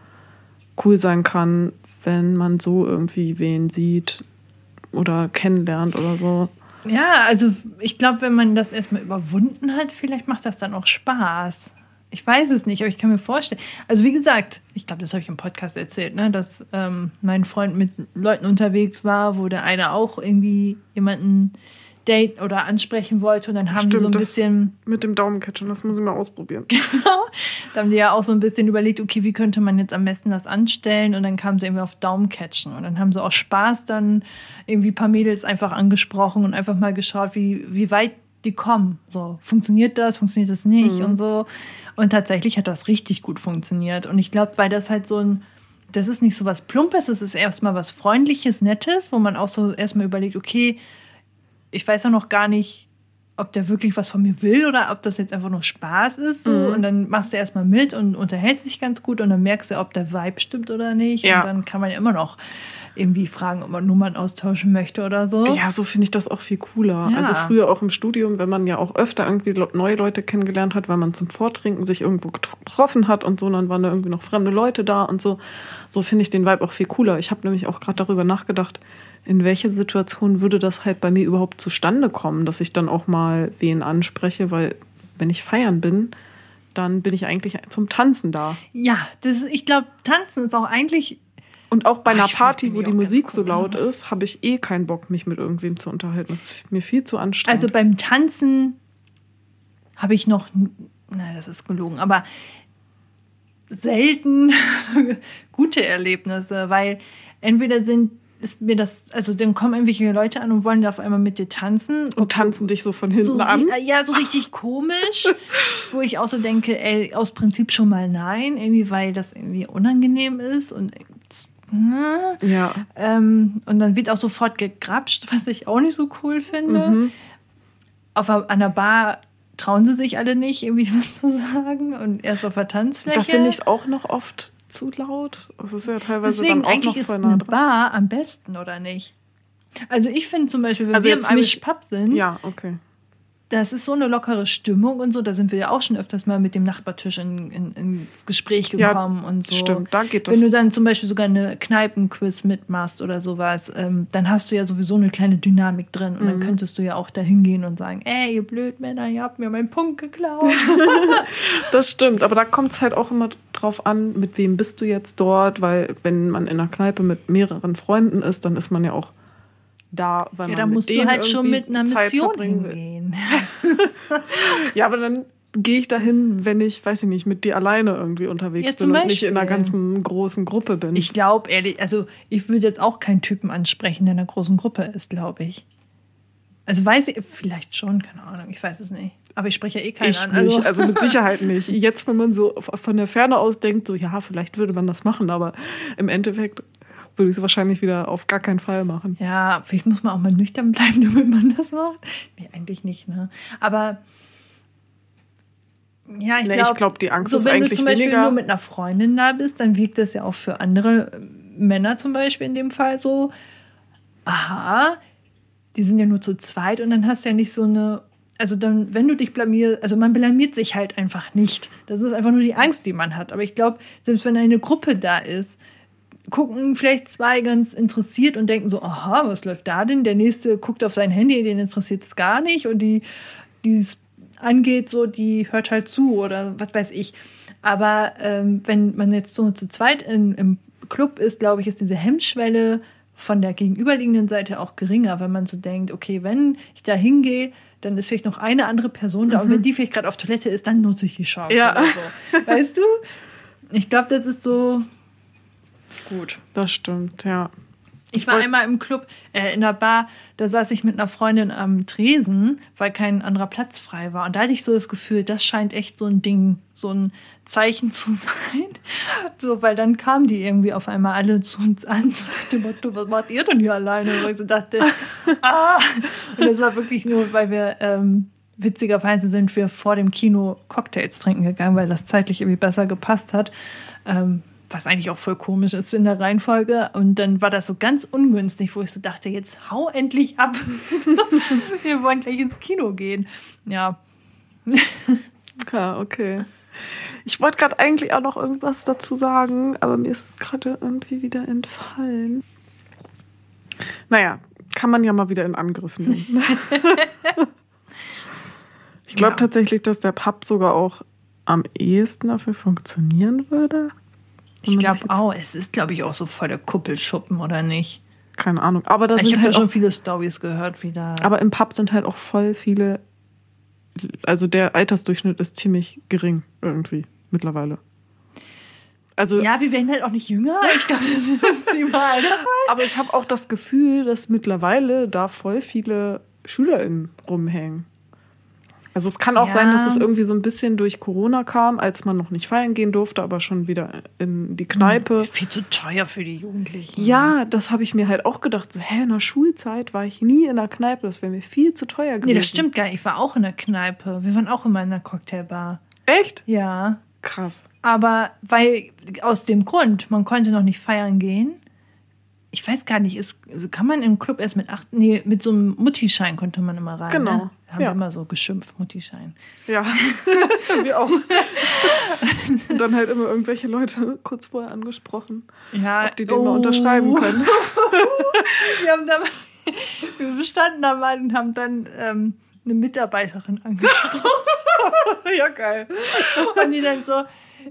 cool sein kann, wenn man so irgendwie wen sieht oder kennenlernt oder so. Ja, also ich glaube, wenn man das erstmal überwunden hat, vielleicht macht das dann auch Spaß. Ich weiß es nicht, aber ich kann mir vorstellen. Also wie gesagt, ich glaube, das habe ich im Podcast erzählt, ne, dass ähm, mein Freund mit Leuten unterwegs war, wo der eine auch irgendwie jemanden Date oder ansprechen wollte. Und dann haben Stimmt, die so ein bisschen. Mit dem Daumencatchen, das muss ich mal ausprobieren. Genau. Da haben die ja auch so ein bisschen überlegt, okay, wie könnte man jetzt am besten das anstellen? Und dann kamen sie irgendwie auf Daumencatchen. Und dann haben sie auch Spaß dann irgendwie ein paar Mädels einfach angesprochen und einfach mal geschaut, wie, wie weit die kommen. So, funktioniert das, funktioniert das nicht mhm. und so. Und tatsächlich hat das richtig gut funktioniert. Und ich glaube, weil das halt so ein, das ist nicht so was Plumpes, es ist erstmal was Freundliches, Nettes, wo man auch so erstmal überlegt, okay, ich weiß ja noch gar nicht, ob der wirklich was von mir will oder ob das jetzt einfach nur Spaß ist. So. Mhm. Und dann machst du erstmal mit und unterhältst dich ganz gut und dann merkst du, ob der Vibe stimmt oder nicht. Ja. Und dann kann man ja immer noch irgendwie fragen, ob man Nummern austauschen möchte oder so. Ja, so finde ich das auch viel cooler. Ja. Also früher auch im Studium, wenn man ja auch öfter irgendwie neue Leute kennengelernt hat, weil man zum Vortrinken sich irgendwo getroffen hat und so, und dann waren da irgendwie noch fremde Leute da und so. So finde ich den Vibe auch viel cooler. Ich habe nämlich auch gerade darüber nachgedacht, in welcher Situation würde das halt bei mir überhaupt zustande kommen, dass ich dann auch mal wen anspreche, weil wenn ich feiern bin, dann bin ich eigentlich zum Tanzen da. Ja, das, ich glaube, tanzen ist auch eigentlich Und auch bei einer Party, wo die Musik so laut ja. ist, habe ich eh keinen Bock, mich mit irgendwem zu unterhalten. Das ist mir viel zu anstrengend. Also beim Tanzen habe ich noch, nein, das ist gelogen, aber selten gute Erlebnisse, weil entweder sind ist mir das, also dann kommen irgendwelche Leute an und wollen da auf einmal mit dir tanzen und tanzen dich so von hinten so, an. ja, so richtig komisch, wo ich auch so denke, ey, aus Prinzip schon mal nein, irgendwie, weil das irgendwie unangenehm ist und ne? Ja. Ähm, und dann wird auch sofort gegrapscht, was ich auch nicht so cool finde. Mhm. Auf, der Bar trauen sie sich alle nicht, irgendwie was zu sagen. Und erst auf der Tanzfläche. Da finde ich es auch noch oft zu laut. Es ist ja teilweise Deswegen dann auch noch voll nah dran. Bar am besten, oder nicht? Also ich finde zum Beispiel, wenn Also wir im Irish nicht- Pub sind, Ja, okay. Das ist so eine lockere Stimmung und so. Da sind wir ja auch schon öfters mal mit dem Nachbartisch in, in, ins Gespräch Ja, gekommen und so. stimmt, da geht das. Wenn du dann zum Beispiel sogar eine Kneipenquiz mitmachst oder sowas, ähm, dann hast du ja sowieso eine kleine Dynamik drin und Mhm. dann könntest du ja auch da hingehen und sagen, ey, ihr Blödmänner, ihr habt mir meinen Punkt geklaut. Das stimmt, aber da kommt es halt auch immer drauf an, mit wem bist du jetzt dort, weil wenn man in einer Kneipe mit mehreren Freunden ist, dann ist man ja auch da, weil ja, man da musst du halt schon mit einer Zeit Mission hingehen. Ja, aber dann gehe ich dahin, wenn ich, weiß ich nicht, mit dir alleine irgendwie unterwegs Ja, bin und nicht in einer ganzen großen Gruppe bin. Ich glaube, ehrlich, also ich würde jetzt auch keinen Typen ansprechen, der in einer großen Gruppe ist, glaube ich. Also weiß ich, vielleicht schon, keine Ahnung, ich weiß es nicht. Aber ich spreche ja eh keinen Ich an. nicht, also mit Sicherheit nicht. Jetzt, wenn man so von der Ferne aus denkt, so ja, vielleicht würde man das machen, aber im Endeffekt würde ich es wahrscheinlich wieder auf gar keinen Fall machen. Ja, vielleicht muss man auch mal nüchtern bleiben, damit man das macht. Nee, eigentlich nicht, ne? Aber ja, ich Nee, glaube, glaub, die Angst so, ist wenn eigentlich du zum Beispiel weniger- nur mit einer Freundin da bist, dann wirkt das ja auch für andere äh, Männer zum Beispiel in dem Fall so, aha, die sind ja nur zu zweit und dann hast du ja nicht so eine, also dann, wenn du dich blamierst, also man blamiert sich halt einfach nicht. Das ist einfach nur die Angst, die man hat. Aber ich glaube, selbst wenn eine Gruppe da ist, gucken vielleicht zwei ganz interessiert und denken so, aha, was läuft da denn? Der nächste guckt auf sein Handy, den interessiert es gar nicht und die, die es angeht, so, die hört halt zu oder was weiß ich. Aber ähm, wenn man jetzt so zu zweit in, im Club ist, glaube ich, ist diese Hemmschwelle von der gegenüberliegenden Seite auch geringer, wenn man so denkt, okay, wenn ich da hingehe, dann ist vielleicht noch eine andere Person da und wenn die vielleicht gerade auf Toilette ist, dann nutze ich die Chance Ja. oder so. Weißt du? Ich glaube, das ist so gut. Das stimmt, ja. Ich war einmal im Club, äh, in der Bar, da saß ich mit einer Freundin am Tresen, weil kein anderer Platz frei war. Und da hatte ich so das Gefühl, das scheint echt so ein Ding, so ein Zeichen zu sein. So, weil dann kamen die irgendwie auf einmal alle zu uns an, so nach dem Motto, was macht ihr denn hier alleine? Und ich so dachte, ah! Und das war wirklich nur, weil wir, ähm, witzigerweise sind wir vor dem Kino Cocktails trinken gegangen, weil das zeitlich irgendwie besser gepasst hat. Ähm, was eigentlich auch voll komisch ist in der Reihenfolge. Und dann war das so ganz ungünstig, wo ich so dachte, jetzt hau endlich ab. Wir wollen gleich ins Kino gehen. Ja. Ja, okay. Ich wollte gerade eigentlich auch noch irgendwas dazu sagen, aber mir ist es gerade irgendwie wieder entfallen. Naja, kann man ja mal wieder in Angriff nehmen. ich glaube Ja. tatsächlich, dass der Pub sogar auch am ehesten dafür funktionieren würde. Ich glaube auch, es ist, glaube ich, auch so voll der Kuppelschuppen, oder nicht? Keine Ahnung. Aber da Ich sind halt schon auch, viele Stories gehört, wie da. aber im Pub sind halt auch voll viele. Also der Altersdurchschnitt ist ziemlich gering irgendwie mittlerweile. Also ja, wir werden halt auch nicht jünger. Ich glaube, das ist das Thema. Aber ich habe auch das Gefühl, dass mittlerweile da voll viele SchülerInnen rumhängen. Also es kann auch Ja. sein, dass es irgendwie so ein bisschen durch Corona kam, als man noch nicht feiern gehen durfte, aber schon wieder in die Kneipe. Ist viel zu teuer für die Jugendlichen. Ja, das habe ich mir halt auch gedacht. So, hä, in der Schulzeit war ich nie in der Kneipe. Das wäre mir viel zu teuer gewesen. Nee, das stimmt gar nicht. Ich war auch in der Kneipe. Wir waren auch immer in der Cocktailbar. Echt? Ja. Krass. Aber weil aus dem Grund, man konnte noch nicht feiern gehen, ich weiß gar nicht, ist, kann man im Club erst mit acht, nee, mit so einem Muttischein konnte man immer rein. Genau. Ne? Haben Ja. wir immer so geschimpft, Muttischein. Ja, wir auch. Und dann halt immer irgendwelche Leute kurz vorher angesprochen, Ja, ob die den mal unterschreiben können. Wir haben dann, wir standen da mal und haben dann ähm, eine Mitarbeiterin angesprochen. ja, geil. Und die dann so,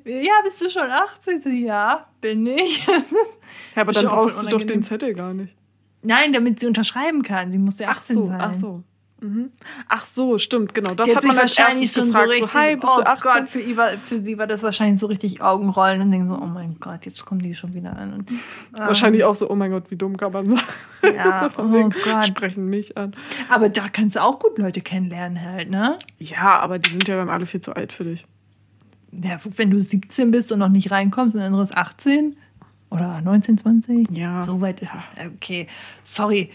ja, bist du schon 18? So, ja, bin ich. Ja, aber dann brauchst du doch den. Zettel gar nicht. Nein, damit sie unterschreiben kann. Sie musste Ach 18 so, sein. ach so. Mhm. Ach so, stimmt, genau. Das hat man wahrscheinlich schon gefragt. so richtig, so, hi, bist oh du 18? Gott, für, Iva, für sie war das wahrscheinlich so richtig Augenrollen und denken so, oh mein Gott, jetzt kommen die schon wieder an. Und, ah, Wahrscheinlich auch so, oh mein Gott, wie dumm kann man sein. Ja, so von oh wegen, Gott. sprechen mich an. Aber da kannst du auch gut Leute kennenlernen halt, ne? Ja, aber die sind ja dann alle viel zu alt für dich. Ja, wenn du 17 bist und noch nicht reinkommst und ein anderes 18 oder 19, 20. Ja. So weit ist. Okay, sorry.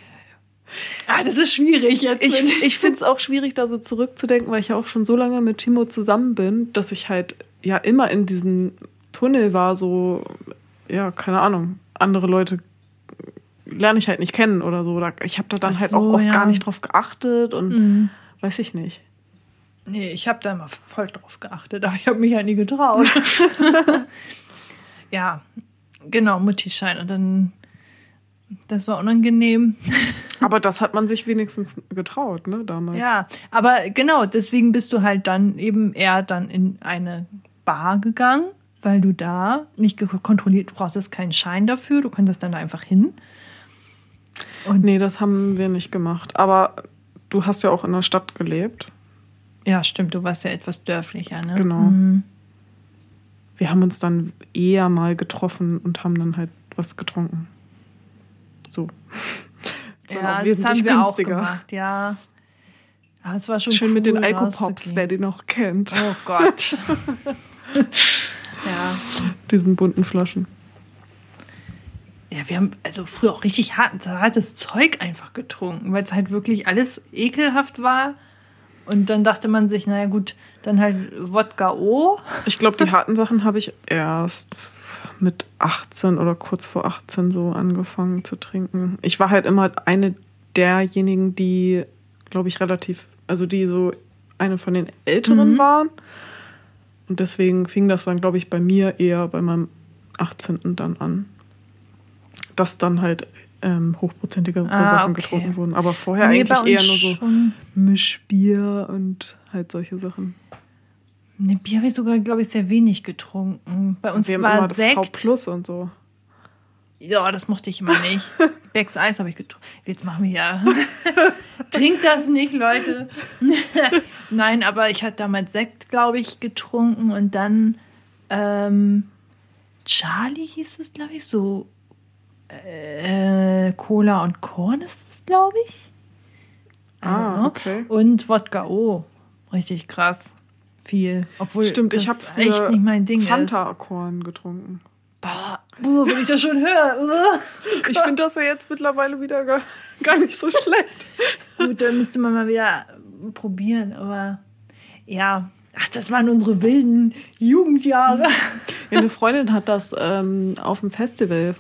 Ah, das ist schwierig jetzt. Ich, ich finde es auch schwierig, da so zurückzudenken, weil ich ja auch schon so lange mit Timo zusammen bin, dass ich halt ja immer in diesem Tunnel war, so, ja, keine Ahnung, andere Leute lerne ich halt nicht kennen oder so. Ich habe da dann halt so, auch oft ja. gar nicht drauf geachtet und Mhm. weiß ich nicht. Nee, ich habe da immer voll drauf geachtet, aber ich habe mich ja nie getraut. ja, genau, Muttischein. Und dann, das war unangenehm. Aber das hat man sich wenigstens getraut, ne, damals. Ja, aber genau, deswegen bist du halt dann eben eher dann in eine Bar gegangen, weil du da nicht kontrolliert, du brauchtest keinen Schein dafür, du konntest dann da einfach hin. Und Nee, das haben wir nicht gemacht. Aber du hast ja auch in der Stadt gelebt. ja, stimmt, du warst ja etwas dörflicher, ne? Genau. Mhm. Wir haben uns dann eher mal getroffen und haben dann halt was getrunken. So. Das Ja, auch das haben wir auch günstiger. gemacht, ja. Aber es war schon Schön cool, mit den Alkopops, rauszugehen. wer die noch kennt. Oh Gott. ja. Diesen bunten Flaschen. Ja, wir haben also früher auch richtig hart, hartes Zeug einfach getrunken, weil es halt wirklich alles ekelhaft war. Und dann dachte man sich, naja gut, dann halt Wodka O. Ich glaube, die harten Sachen habe ich erst mit 18 oder kurz vor 18 so angefangen zu trinken. Ich war halt immer eine derjenigen, die, glaube ich, relativ, also die so eine von den Älteren Mhm. waren. Und deswegen fing das dann, glaube ich, bei mir eher bei meinem 18. dann an. Dass dann halt ähm, hochprozentigere Ah, Sachen okay. getrunken wurden. Aber vorher Nee, eigentlich eher nur so. Mischbier und halt solche Sachen. Ne, Bier habe ich sogar, glaube ich, sehr wenig getrunken. Bei uns Wir haben war immer V Sekt. Plus und so. Ja, das mochte ich immer nicht. Becks Eis habe ich getrunken. Jetzt machen wir ja. Trinkt das nicht, Leute. Nein, aber ich hatte damals Sekt, glaube ich, getrunken und dann ähm, Charlie hieß es, glaube ich, so äh, Cola und Korn ist es, glaube ich. Ah, okay. Und Wodka O. Richtig krass. Viel. Obwohl Stimmt, ich das habe echt nicht mein Ding ist. Fanta-Korn getrunken. Boah, boah, wenn ich das schon höre. Ich finde das ja jetzt mittlerweile wieder gar, gar nicht so schlecht. Gut, dann müsste man mal wieder probieren, aber ja. Ach, das waren unsere wilden Jugendjahre. Ja, eine Freundin hat das ähm, auf dem Festival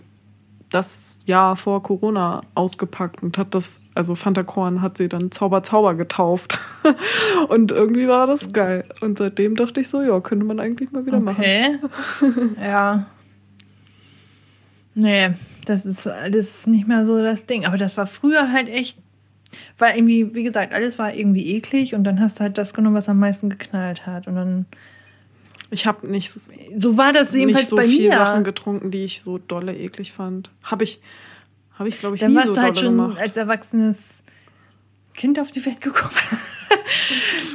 das Jahr vor Corona ausgepackt und hat das, also Fanta Korn hat sie dann Zauber Zauber getauft. Und irgendwie war das geil. Und seitdem dachte ich so, ja, könnte man eigentlich mal wieder machen. Okay. Ja. Nee, das ist alles nicht mehr so das Ding. Aber das war früher halt echt, weil irgendwie, wie gesagt, alles war irgendwie eklig und dann hast du halt das genommen, was am meisten geknallt hat. Und dann, Ich habe nicht, so war das nicht jedenfalls so bei viel mir. Sachen getrunken, die ich so dolle eklig fand. Habe ich, habe ich glaube ich Dann nie warst so du halt schon gemacht. als erwachsenes Kind auf die Welt gekommen.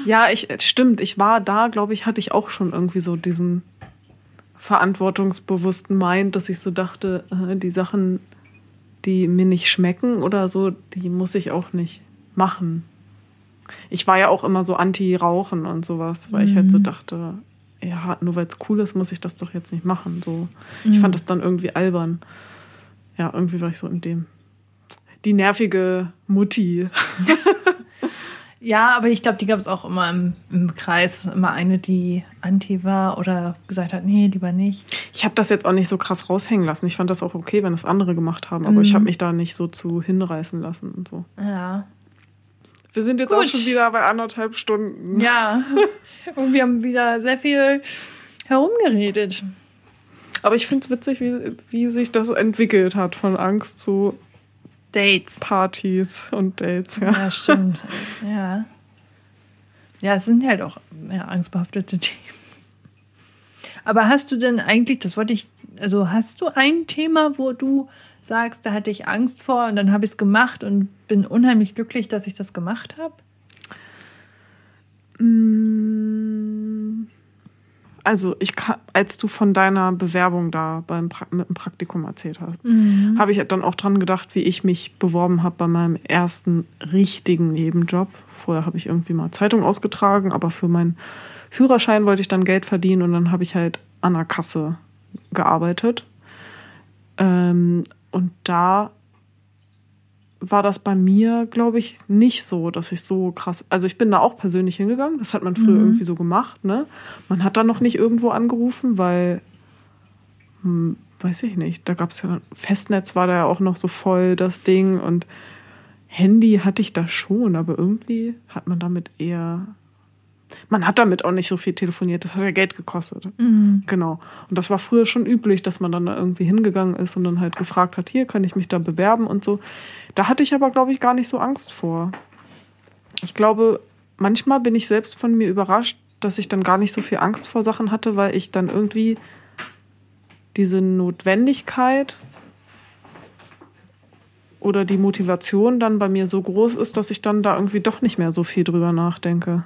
Ja, ich stimmt. Ich war da, glaube ich, hatte ich auch schon irgendwie so diesen verantwortungsbewussten Mind, dass ich so dachte, äh, die Sachen, die mir nicht schmecken oder so, die muss ich auch nicht machen. Ich war ja auch immer so anti-Rauchen und sowas, weil ich halt so dachte, ja, nur weil es cool ist, muss ich das doch jetzt nicht machen. So, ich fand das dann irgendwie albern. Ja, irgendwie war ich so in dem. Die nervige Mutti. Ja, aber ich glaube, die gab es auch immer im, im, Kreis. Immer eine, die anti war oder gesagt hat, nee, lieber nicht. Ich habe das jetzt auch nicht so krass raushängen lassen. Ich fand das auch okay, wenn das andere gemacht haben, aber mhm. ich habe mich da nicht so zu hinreißen lassen und so. Ja. Wir sind jetzt Gut. auch schon wieder bei anderthalb Stunden. Ja. und wir haben wieder sehr viel herumgeredet. Aber ich finde es witzig, wie, wie sich das entwickelt hat von Angst zu Dates. Partys und Dates, ja. Ja, stimmt. ja. Ja, es sind halt auch ja, angstbehaftete Themen. Aber hast du denn eigentlich, das wollte ich, also hast du ein Thema, wo du sagst, da hatte ich Angst vor und dann habe ich es gemacht und bin unheimlich glücklich, dass ich das gemacht habe? Mm also ich als du von deiner Bewerbung da beim pra mit dem Praktikum erzählt hast, mhm. habe ich dann auch dran gedacht, wie ich mich beworben habe bei meinem ersten richtigen Nebenjob. Vorher habe ich irgendwie mal Zeitung ausgetragen, aber für meinen Führerschein wollte ich dann Geld verdienen und dann habe ich halt an der Kasse gearbeitet. Ähm, und da war das bei mir, glaube ich, nicht so, dass ich so krass. Also ich bin da auch persönlich hingegangen. Das hat man früher mhm. irgendwie so gemacht. Ne? Man hat da noch nicht irgendwo angerufen, weil, hm, weiß ich nicht, da gab es ja Festnetz war da ja auch noch so voll das Ding und Handy hatte ich da schon, aber irgendwie hat man damit eher man hat damit auch nicht so viel telefoniert. Das hat ja Geld gekostet. Mhm. Genau. Und das war früher schon üblich, dass man dann da irgendwie hingegangen ist und dann halt gefragt hat, hier kann ich mich da bewerben und so. Da hatte ich aber, glaube ich, gar nicht so Angst vor. Ich glaube, manchmal bin ich selbst von mir überrascht, dass ich dann gar nicht so viel Angst vor Sachen hatte, weil ich dann irgendwie diese Notwendigkeit oder die Motivation dann bei mir so groß ist, dass ich dann da irgendwie doch nicht mehr so viel drüber nachdenke.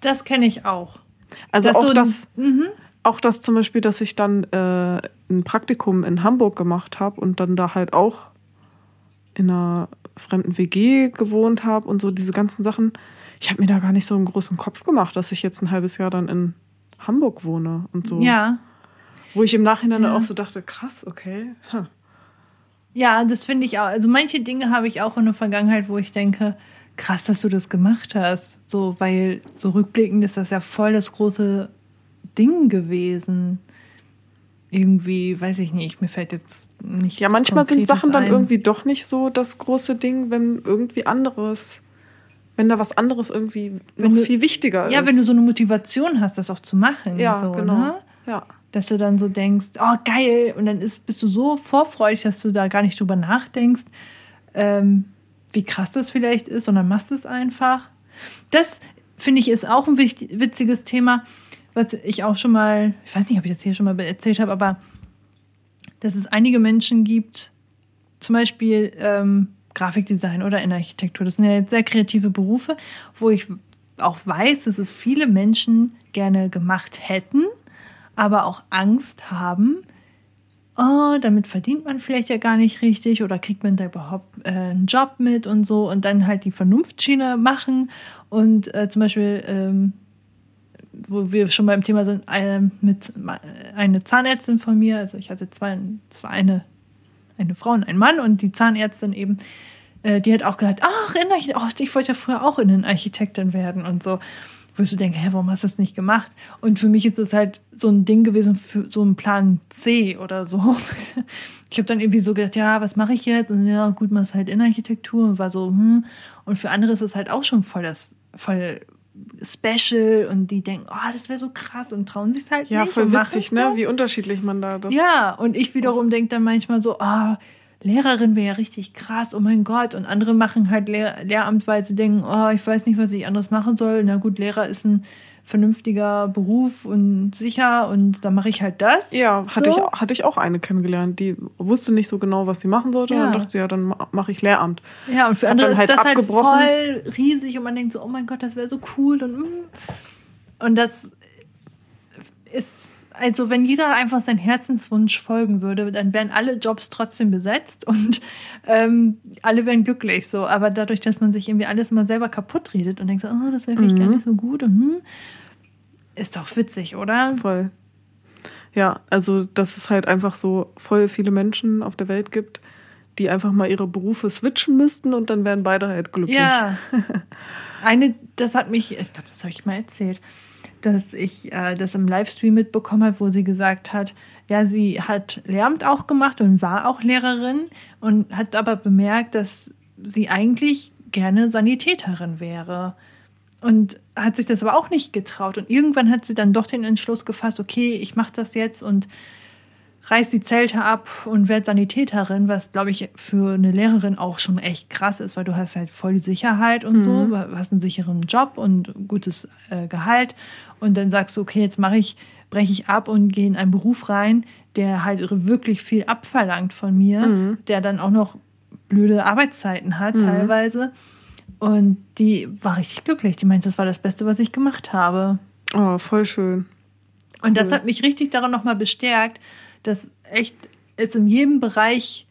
Das kenne ich auch. Also das auch so das, mhm. auch das zum Beispiel, dass ich dann äh, ein Praktikum in Hamburg gemacht habe und dann da halt auch in einer fremden WG gewohnt habe und so diese ganzen Sachen. Ich habe mir da gar nicht so einen großen Kopf gemacht, dass ich jetzt ein halbes Jahr dann in Hamburg wohne und so. Ja. Wo ich im Nachhinein ja. auch so dachte, krass, okay. Huh. Ja, das finde ich auch. Also manche Dinge habe ich auch in der Vergangenheit, wo ich denke, krass, dass du das gemacht hast. So, weil so rückblickend ist das ja voll das große Ding gewesen. Irgendwie, weiß ich nicht, mir fällt jetzt nicht. Ja, manchmal sind Sachen dann irgendwie doch nicht so das große Ding, wenn irgendwie anderes, wenn da was anderes irgendwie wenn noch du, viel wichtiger ist. Ja, wenn du so eine Motivation hast, das auch zu machen. Ja, so, genau. Ne? Ja. Dass du dann so denkst, oh geil, und dann ist, bist du so vorfreudig, dass du da gar nicht drüber nachdenkst. Ähm, wie krass das vielleicht ist, sondern machst es einfach. Das finde ich ist auch ein witziges Thema, was ich auch schon mal, ich weiß nicht, ob ich das hier schon mal erzählt habe, aber dass es einige Menschen gibt, zum Beispiel ähm, Grafikdesign oder in Architektur, das sind ja jetzt sehr kreative Berufe, wo ich auch weiß, dass es viele Menschen gerne gemacht hätten, aber auch Angst haben, oh, damit verdient man vielleicht ja gar nicht richtig oder kriegt man da überhaupt äh, einen Job mit und so und dann halt die Vernunftschiene machen und äh, zum Beispiel, ähm, wo wir schon beim Thema sind, eine, mit, eine Zahnärztin von mir, also ich hatte zwei, zwei eine, eine Frau und einen Mann und die Zahnärztin eben, äh, die hat auch gesagt, ach, oh, ich wollte ja früher auch in Architektin werden und so wo ich so denke, hä, warum hast du das nicht gemacht? Und für mich ist es halt so ein Ding gewesen für so einen Plan C oder so. Ich habe dann irgendwie so gedacht, ja, was mache ich jetzt? Und ja, gut, machst halt Innenarchitektur und war so, hm. Und für andere ist es halt auch schon voll das, voll special und die denken, oh, das wäre so krass und trauen sich halt ja, nicht. Ja, voll witzig, ne? Wie unterschiedlich man da das. Ja, und ich wiederum denke dann manchmal so, ah, oh, Lehrerin wäre ja richtig krass, oh mein Gott. Und andere machen halt Lehr Lehramt, weil sie denken, oh, ich weiß nicht, was ich anderes machen soll. Na gut, Lehrer ist ein vernünftiger Beruf und sicher und da mache ich halt das. Ja, hatte, so. ich, hatte ich auch eine kennengelernt, die wusste nicht so genau, was sie machen sollte. Ja. Und dann dachte sie, ja, dann mache ich Lehramt. Ja, und für andere ist halt das halt voll riesig und man denkt so, oh mein Gott, das wäre so cool und, mm. und das ist also wenn jeder einfach seinen Herzenswunsch folgen würde, dann wären alle Jobs trotzdem besetzt und ähm, alle wären glücklich. So, aber dadurch, dass man sich irgendwie alles mal selber kaputt redet und denkt so, oh, das wäre vielleicht mhm. gar nicht so gut und hm, ist doch witzig, oder? Voll. Ja, also dass es halt einfach so voll viele Menschen auf der Welt gibt, die einfach mal ihre Berufe switchen müssten und dann wären beide halt glücklich. Ja. Eine, das hat mich, ich glaube, das habe ich mal erzählt, dass ich äh, das im Livestream mitbekommen habe, wo sie gesagt hat, ja, sie hat Lehramt auch gemacht und war auch Lehrerin und hat aber bemerkt, dass sie eigentlich gerne Sanitäterin wäre. Und hat sich das aber auch nicht getraut. Und irgendwann hat sie dann doch den Entschluss gefasst, okay, ich mache das jetzt und reiß die Zelte ab und werde Sanitäterin, was, glaube ich, für eine Lehrerin auch schon echt krass ist, weil du hast halt voll die Sicherheit und mhm. so, du hast einen sicheren Job und gutes äh, Gehalt. Und dann sagst du, okay, jetzt mache ich, breche ich ab und gehe in einen Beruf rein, der halt wirklich viel abverlangt von mir, mhm. der dann auch noch blöde Arbeitszeiten hat mhm. teilweise. Und die war richtig glücklich. Die meint, das war das Beste, was ich gemacht habe. Oh, voll schön. Und das hat mich richtig daran nochmal bestärkt, dass echt es in jedem Bereich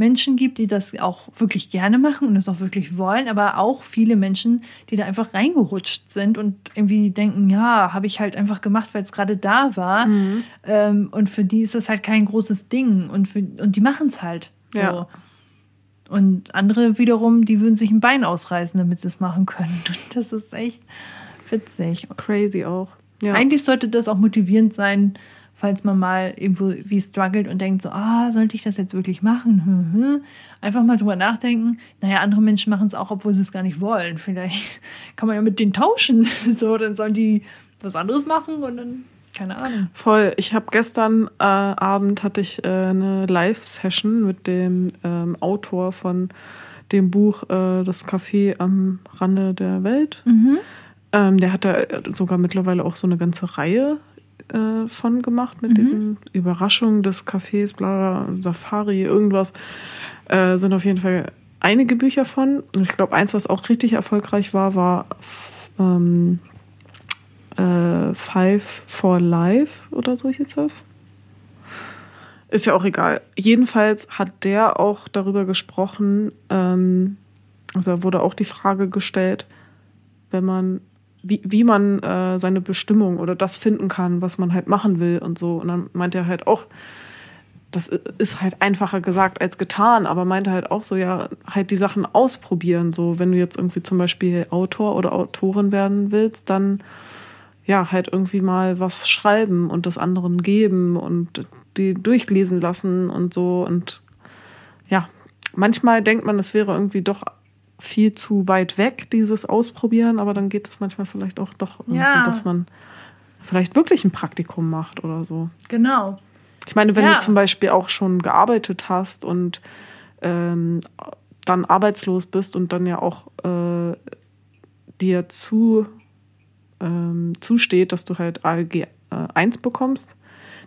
Menschen gibt, die das auch wirklich gerne machen und das auch wirklich wollen, aber auch viele Menschen, die da einfach reingerutscht sind und irgendwie denken, ja, habe ich halt einfach gemacht, weil es gerade da war. Mhm. Ähm, und für die ist das halt kein großes Ding und, für, und die machen es halt so. Ja. Und andere wiederum, die würden sich ein Bein ausreißen, damit sie es machen können. Und das ist echt witzig. Crazy auch. Ja. Eigentlich sollte das auch motivierend sein, falls man mal irgendwo wie struggelt und denkt so, ah, sollte ich das jetzt wirklich machen? Hm, hm. Einfach mal drüber nachdenken. Naja, andere Menschen machen es auch, obwohl sie es gar nicht wollen. Vielleicht kann man ja mit denen tauschen. so, dann sollen die was anderes machen und dann keine Ahnung. Voll. Ich habe gestern äh, Abend hatte ich äh, eine Live-Session mit dem ähm, Autor von dem Buch äh, Das Café am Rande der Welt. Mhm. Ähm, der hat da sogar mittlerweile auch so eine ganze Reihe äh, von gemacht mit mhm. diesen Überraschungen des Cafés, bla, Safari, irgendwas. Äh, sind auf jeden Fall einige Bücher von. Und ich glaube, eins, was auch richtig erfolgreich war, war ähm, äh, Five for Life oder so hieß das. Ist ja auch egal. Jedenfalls hat der auch darüber gesprochen, ähm, also wurde auch die Frage gestellt, wenn man wie, wie man äh, seine Bestimmung oder das finden kann, was man halt machen will und so. Und dann meint er halt auch, das ist halt einfacher gesagt als getan, aber meinte halt auch so, ja, halt die Sachen ausprobieren. So, wenn du jetzt irgendwie zum Beispiel Autor oder Autorin werden willst, dann ja, halt irgendwie mal was schreiben und das anderen geben und die durchlesen lassen und so. Und ja, manchmal denkt man, es wäre irgendwie doch viel zu weit weg, dieses Ausprobieren, aber dann geht es manchmal vielleicht auch doch irgendwie, ja. dass man vielleicht wirklich ein Praktikum macht oder so. Genau. Ich meine, wenn ja. du zum Beispiel auch schon gearbeitet hast und ähm, dann arbeitslos bist und dann ja auch äh, dir zu, ähm, zusteht, dass du halt ALG äh, 1 bekommst,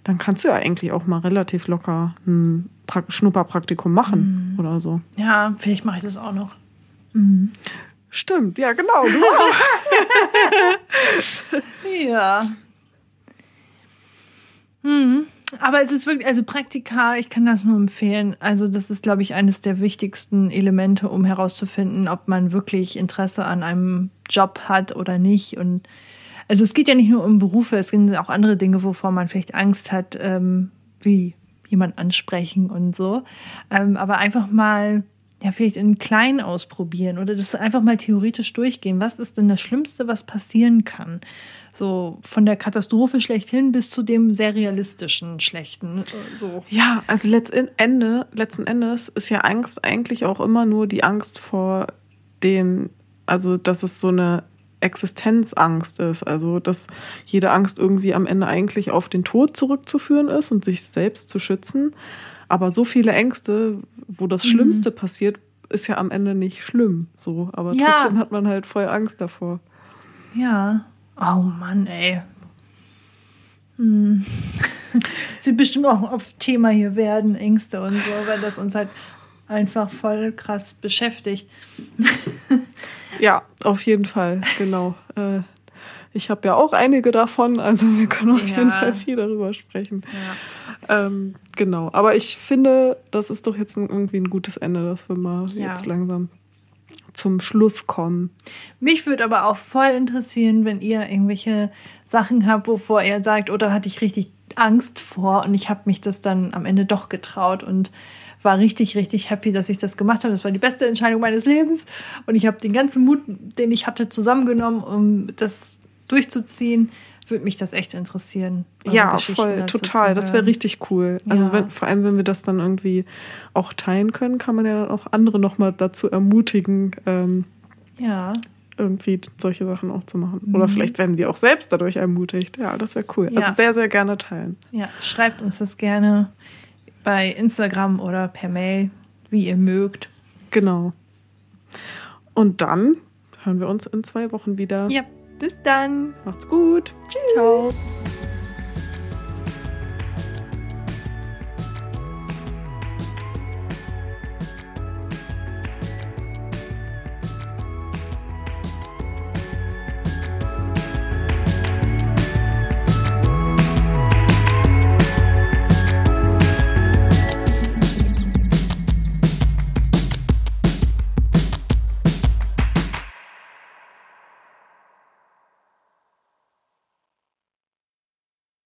dann kannst du ja eigentlich auch mal relativ locker ein pra Schnupperpraktikum machen mhm. oder so. Ja, vielleicht mache ich das auch noch. Mhm. Stimmt, ja, genau. Ja. Mhm. Aber es ist wirklich, also Praktika, ich kann das nur empfehlen. Also, das ist, glaube ich, eines der wichtigsten Elemente, um herauszufinden, ob man wirklich Interesse an einem Job hat oder nicht. Und also es geht ja nicht nur um Berufe, es sind auch andere Dinge, wovor man vielleicht Angst hat, ähm, wie jemand ansprechen und so. Ähm, aber einfach mal ja, vielleicht in klein ausprobieren oder das einfach mal theoretisch durchgehen. Was ist denn das Schlimmste, was passieren kann? So von der Katastrophe schlechthin bis zu dem sehr realistischen Schlechten. So. Ja, also letzten, Ende, letzten Endes ist ja Angst eigentlich auch immer nur die Angst vor dem, also dass es so eine Existenzangst ist. Also dass jede Angst irgendwie am Ende eigentlich auf den Tod zurückzuführen ist und sich selbst zu schützen. Aber so viele Ängste, wo das mhm. Schlimmste mhm. passiert, ist ja am Ende nicht schlimm. So, aber ja. trotzdem hat man halt voll Angst davor. Ja. Oh Mann, ey. Hm. Wird bestimmt auch auf Thema hier werden, Ängste und so, weil das uns halt einfach voll krass beschäftigt. ja, auf jeden Fall, genau. Äh, ich habe ja auch einige davon, also wir können auf ja. jeden Fall viel darüber sprechen. Ja. Ähm, genau, aber ich finde, das ist doch jetzt irgendwie ein gutes Ende, dass wir mal ja. jetzt langsam zum Schluss kommen. Mich würde aber auch voll interessieren, wenn ihr irgendwelche Sachen habt, wovor ihr sagt, oder hatte ich richtig Angst vor und ich habe mich das dann am Ende doch getraut und war richtig, richtig happy, dass ich das gemacht habe. Das war die beste Entscheidung meines Lebens. Und ich habe den ganzen Mut, den ich hatte, zusammengenommen, um das durchzuziehen. Würde mich das echt interessieren. Ja, voll, total. Das wäre richtig cool. Also ja. wenn, vor allem, wenn wir das dann irgendwie auch teilen können, kann man ja auch andere nochmal dazu ermutigen, ähm, ja. irgendwie solche Sachen auch zu machen. Mhm. Oder vielleicht werden wir auch selbst dadurch ermutigt. Ja, das wäre cool. Also ja. Also sehr, sehr gerne teilen. Ja, schreibt uns das gerne bei Instagram oder per Mail, wie ihr mögt. Genau. Und dann hören wir uns in zwei Wochen wieder. Ja, bis dann. Macht's gut. Tschüss. Ciao.